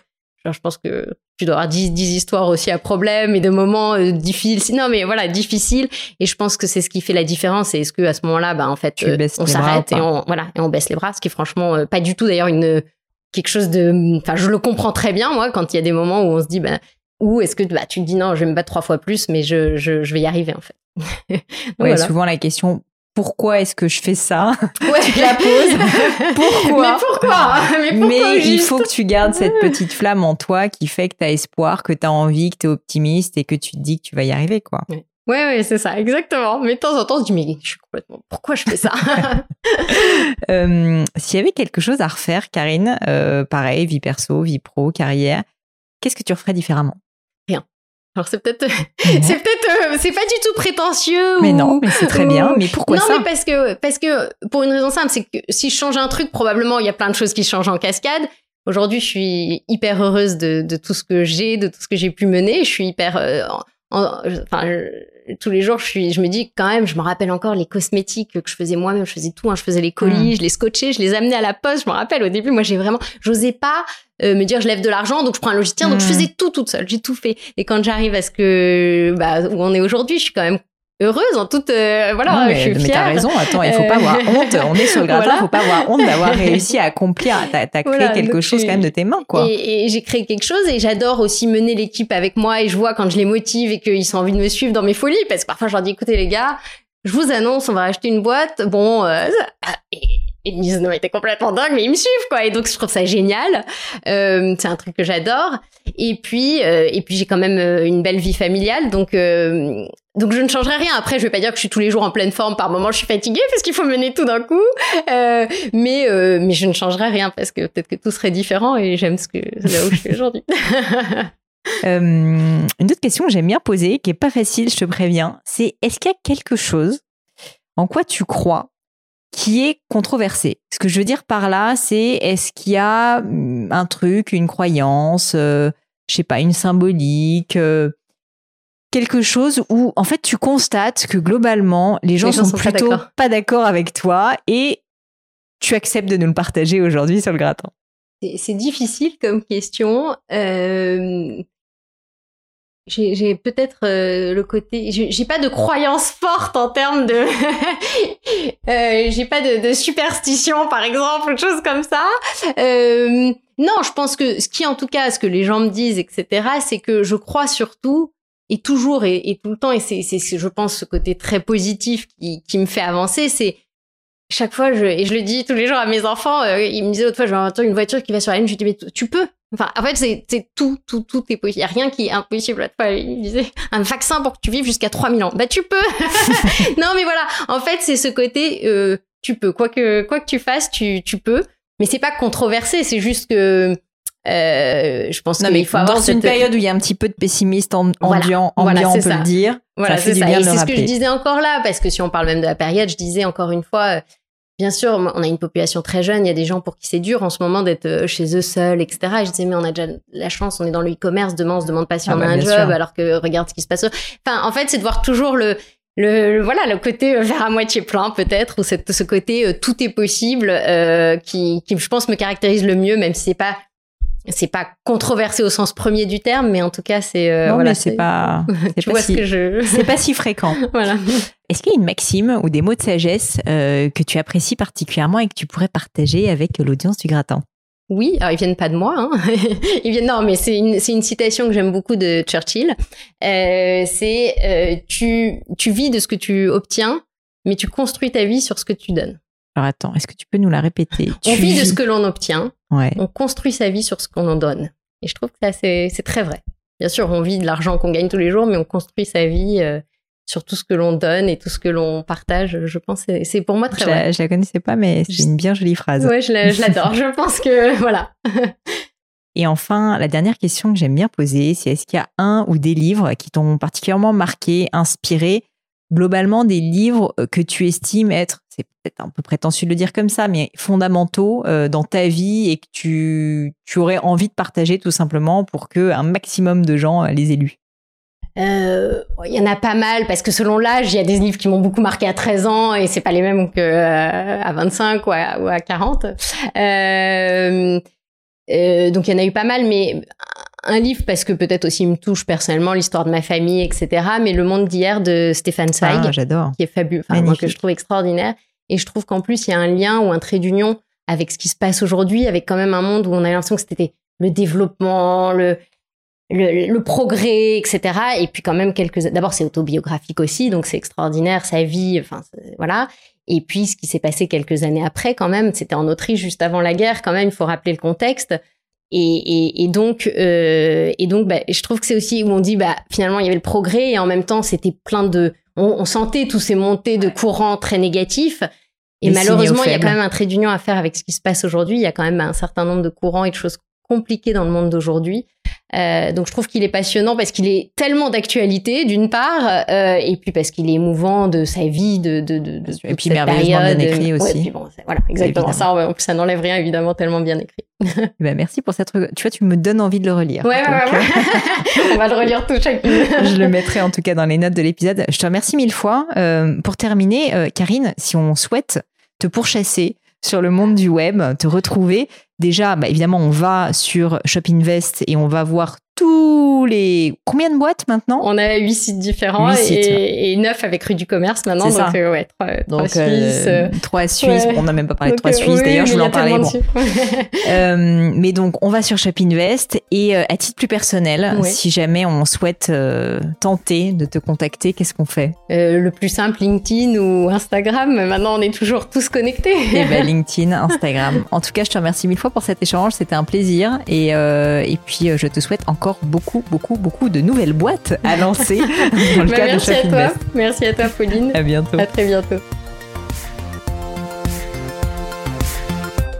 genre, je pense que tu dois avoir 10, 10 histoires aussi à problème et de moments euh, difficiles. Non, mais voilà, difficiles. Et je pense que c'est ce qui fait la différence. Et est-ce que à ce moment-là, bah, en fait, on s'arrête et on, voilà, et on baisse les bras, ce qui est franchement pas du tout d'ailleurs une quelque chose de. Enfin, je le comprends très bien moi quand il y a des moments où on se dit, bah, ou est-ce que bah, tu te dis non, je vais me battre trois fois plus, mais je, je, je vais y arriver en fait. Donc, souvent la question pourquoi est-ce que je fais ça? Ouais. Tu te la poses. pourquoi? Mais pourquoi? Mais, il faut que tu gardes cette petite flamme en toi qui fait que tu as espoir, que tu as envie, que tu es optimiste et que tu te dis que tu vas y arriver. quoi. Ouais, ouais, c'est ça, exactement. Mais de temps en temps, se dit, mais je suis complètement, pourquoi je fais ça? Euh, S'il y avait quelque chose à refaire, Karine, euh, pareil, vie perso, vie pro, carrière, qu'est-ce que tu referais différemment? Rien. Alors c'est peut-être, c'est peut-être, euh, c'est pas du tout prétentieux. Mais non, mais c'est très bien. Mais pourquoi ça Non, mais parce que, parce que pour une raison simple, c'est que si je change un truc, probablement il y a plein de choses qui changent en cascade. Aujourd'hui, je suis hyper heureuse de, de tout ce que j'ai, de tout ce que j'ai pu mener. Je suis hyper, enfin, tous les jours, je suis, je me dis quand même, je me rappelle encore les cosmétiques que je faisais moi-même. Je faisais tout. Hein, je faisais les colis, mm. je les scotchais, je les amenais à la poste. Je me rappelle au début, moi, j'ai vraiment, j'osais pas euh, me dire je lève de l'argent, donc je prends un logiciel. Donc je mm. faisais tout toute seule. J'ai tout fait. Et quand j'arrive à ce que, bah, où on est aujourd'hui, je suis quand même heureuse en toute euh, voilà mais, je suis mais t'as raison attends il faut pas avoir euh, honte on est sur le gratin il faut pas avoir honte d'avoir réussi à accomplir t'as as créé quelque chose quand même de tes mains quoi et, j'ai créé quelque chose et j'adore aussi mener l'équipe avec moi et je vois quand je les motive et qu'ils ont envie de me suivre dans mes folies parce que parfois je leur dis écoutez les gars je vous annonce on va acheter une boîte bon euh, et, non mais t'es complètement dingue mais ils me suivent quoi et donc je trouve ça génial euh, c'est un truc que j'adore et puis euh, et puis j'ai quand même une belle vie familiale donc donc je ne changerai rien. Après, je vais pas dire que je suis tous les jours en pleine forme. Par moment, je suis fatiguée parce qu'il faut mener tout d'un coup. Euh, mais euh, mais je ne changerai rien parce que peut-être que tout serait différent et j'aime ce que là où je suis aujourd'hui. euh, une autre question que j'aime bien poser, qui est pas facile, je te préviens, c'est est-ce qu'il y a quelque chose en quoi tu crois qui est controversé Ce que je veux dire par là, c'est est-ce qu'il y a hum, un truc, une croyance, euh, je sais pas, une symbolique euh, quelque chose où en fait tu constates que globalement les gens, sont, plutôt pas d'accord avec toi et tu acceptes de nous le partager aujourd'hui sur le gratin. C'est difficile comme question. Euh, j'ai peut-être euh, le côté, j'ai pas de croyance forte en termes de, euh, j'ai pas de, de, superstition par exemple, quelque chose comme ça. non, je pense que ce qui en tout cas, ce que les gens me disent, etc., c'est que je crois surtout et toujours et, tout le temps et c'est je pense ce côté très positif qui qui me fait avancer c'est chaque fois je et je le dis tous les jours à mes enfants euh, ils me disaient l'autre fois je vais une voiture qui va sur la ligne je dis mais tu peux enfin en fait c'est tout tout tout est possible. Il y a rien qui est impossible. Fois il disait un vaccin pour que tu vives jusqu'à 3000 ans. Bah tu peux. Non mais voilà. En fait c'est ce côté euh, tu peux. Quoi que quoi que tu fasses tu tu peux. Mais c'est pas controversé. C'est juste que euh, je pense qu'il faut avoir dans une période où il y a un petit peu de pessimiste en, ambiant, on peut le dire. Voilà, c'est ça. Et c'est ce que je disais encore là, parce que si on parle même de la période, je disais encore une fois, bien sûr, on a une population très jeune, il y a des gens pour qui c'est dur en ce moment d'être euh, chez eux seuls, etc. Et je disais, mais on a déjà la chance, on est dans le e-commerce, demain on se demande pas si ah on a bah, un job, alors que regarde ce qui se passe. Enfin, en fait, c'est de voir toujours le, le, voilà le côté vers à moitié plein peut-être ou cette, ce côté tout est possible euh, qui, qui je pense me caractérise le mieux même si c'est pas c'est pas controversé au sens premier du terme, mais en tout cas, c'est euh, non, voilà, c'est pas, pas, si, c'est pas si fréquent. voilà. Est-ce qu'il y a une maxime ou des mots de sagesse euh, que tu apprécies particulièrement et que tu pourrais partager avec l'audience du gratin? Oui, alors ils viennent pas de moi, hein. ils viennent non, mais c'est une une citation que j'aime beaucoup de Churchill. Euh, c'est euh, tu tu vis de ce que tu obtiens, mais tu construis ta vie sur ce que tu donnes. Alors attends, est-ce que tu peux nous la répéter? On vit de ce que l'on obtient. On construit sa vie sur ce qu'on en donne. Et je trouve que c'est très vrai. Bien sûr, on vit de l'argent qu'on gagne tous les jours, mais on construit sa vie euh, sur tout ce que l'on donne et tout ce que l'on partage. Je pense que c'est pour moi très vrai. je la connaissais pas, mais c'est une bien jolie phrase. Ouais, je l'adore. je pense que voilà. Et enfin, la dernière question que j'aime bien poser, c'est est-ce qu'il y a un ou des livres qui t'ont particulièrement marqué, inspiré globalement des livres euh, que tu estimes être, c'est peut-être un peu prétentieux de le dire comme ça, mais fondamentaux euh, dans ta vie et que tu, tu aurais envie de partager tout simplement pour que un maximum de gens euh, les aient lus il y en a pas mal parce que selon l'âge, il y a des livres qui m'ont beaucoup marqué à 13 ans et c'est pas les mêmes que à 25 ou à, ou à 40. Euh, euh, donc il y en a eu pas mal, mais un livre parce que peut-être aussi il me touche personnellement l'histoire de ma famille, etc. Mais Le Monde d'hier de Stéphane Zweig, ah, j'adore, qui est fabuleux, enfin moi, que je trouve extraordinaire. Et je trouve qu'en plus il y a un lien ou un trait d'union avec ce qui se passe aujourd'hui, avec quand même un monde où on a l'impression que c'était le développement, le, le, le, progrès, etc. Et puis quand même quelques. D'abord c'est autobiographique aussi, donc c'est extraordinaire sa vie, enfin voilà. Et puis, ce qui s'est passé quelques années après, quand même, c'était en Autriche juste avant la guerre. Quand même, il faut rappeler le contexte. Et, et, donc, euh, et donc, bah, je trouve que c'est aussi où on dit, bah, finalement, il y avait le progrès et en même temps, c'était plein de, on, on, sentait tous ces montées de courants très négatifs. Et malheureusement, il y a quand même un trait d'union à faire avec ce qui se passe aujourd'hui. Il y a quand même un certain nombre de courants et de choses compliquées dans le monde d'aujourd'hui. Euh, donc je trouve qu'il est passionnant parce qu'il est tellement d'actualité d'une part, euh, et puis parce qu'il est émouvant de sa vie, de de de, de et puis merveilleusement bien écrit aussi. puis bon, voilà, exactement ça. En plus, ça n'enlève rien évidemment tellement bien écrit. Eh ben merci pour cette. Tu vois, tu me donnes envie de le relire. Ouais, ouais, ouais. Euh, On va le relire tout chacune. je le mettrai en tout cas dans les notes de l'épisode. Je te remercie mille fois. Euh, pour terminer, Karine, si on souhaite te pourchasser sur le monde du web, te retrouver, déjà, bah, évidemment, on va sur Shop Invest et on va voir tous les combien de boîtes maintenant? On a huit sites différents et, neuf avec rue du commerce maintenant. Donc euh, ouais, trois, donc, trois euh, Suisses. Euh, trois Suisses. On n'a même pas parlé de trois Suisses. D'ailleurs, je voulais en parler. Bon. mais donc, on va sur Shop Invest et à titre plus personnel, si jamais on souhaite tenter de te contacter, qu'est-ce qu'on fait? Le plus simple, LinkedIn ou Instagram? Maintenant, on est toujours tous connectés. Et eh ben LinkedIn, Instagram. En tout cas, je te remercie mille fois pour cet échange. C'était un plaisir et et puis je te souhaite encore beaucoup, beaucoup, beaucoup de nouvelles boîtes à lancer dans le bah, cadre merci de à toi. Merci à toi, Pauline. À bientôt. À très bientôt.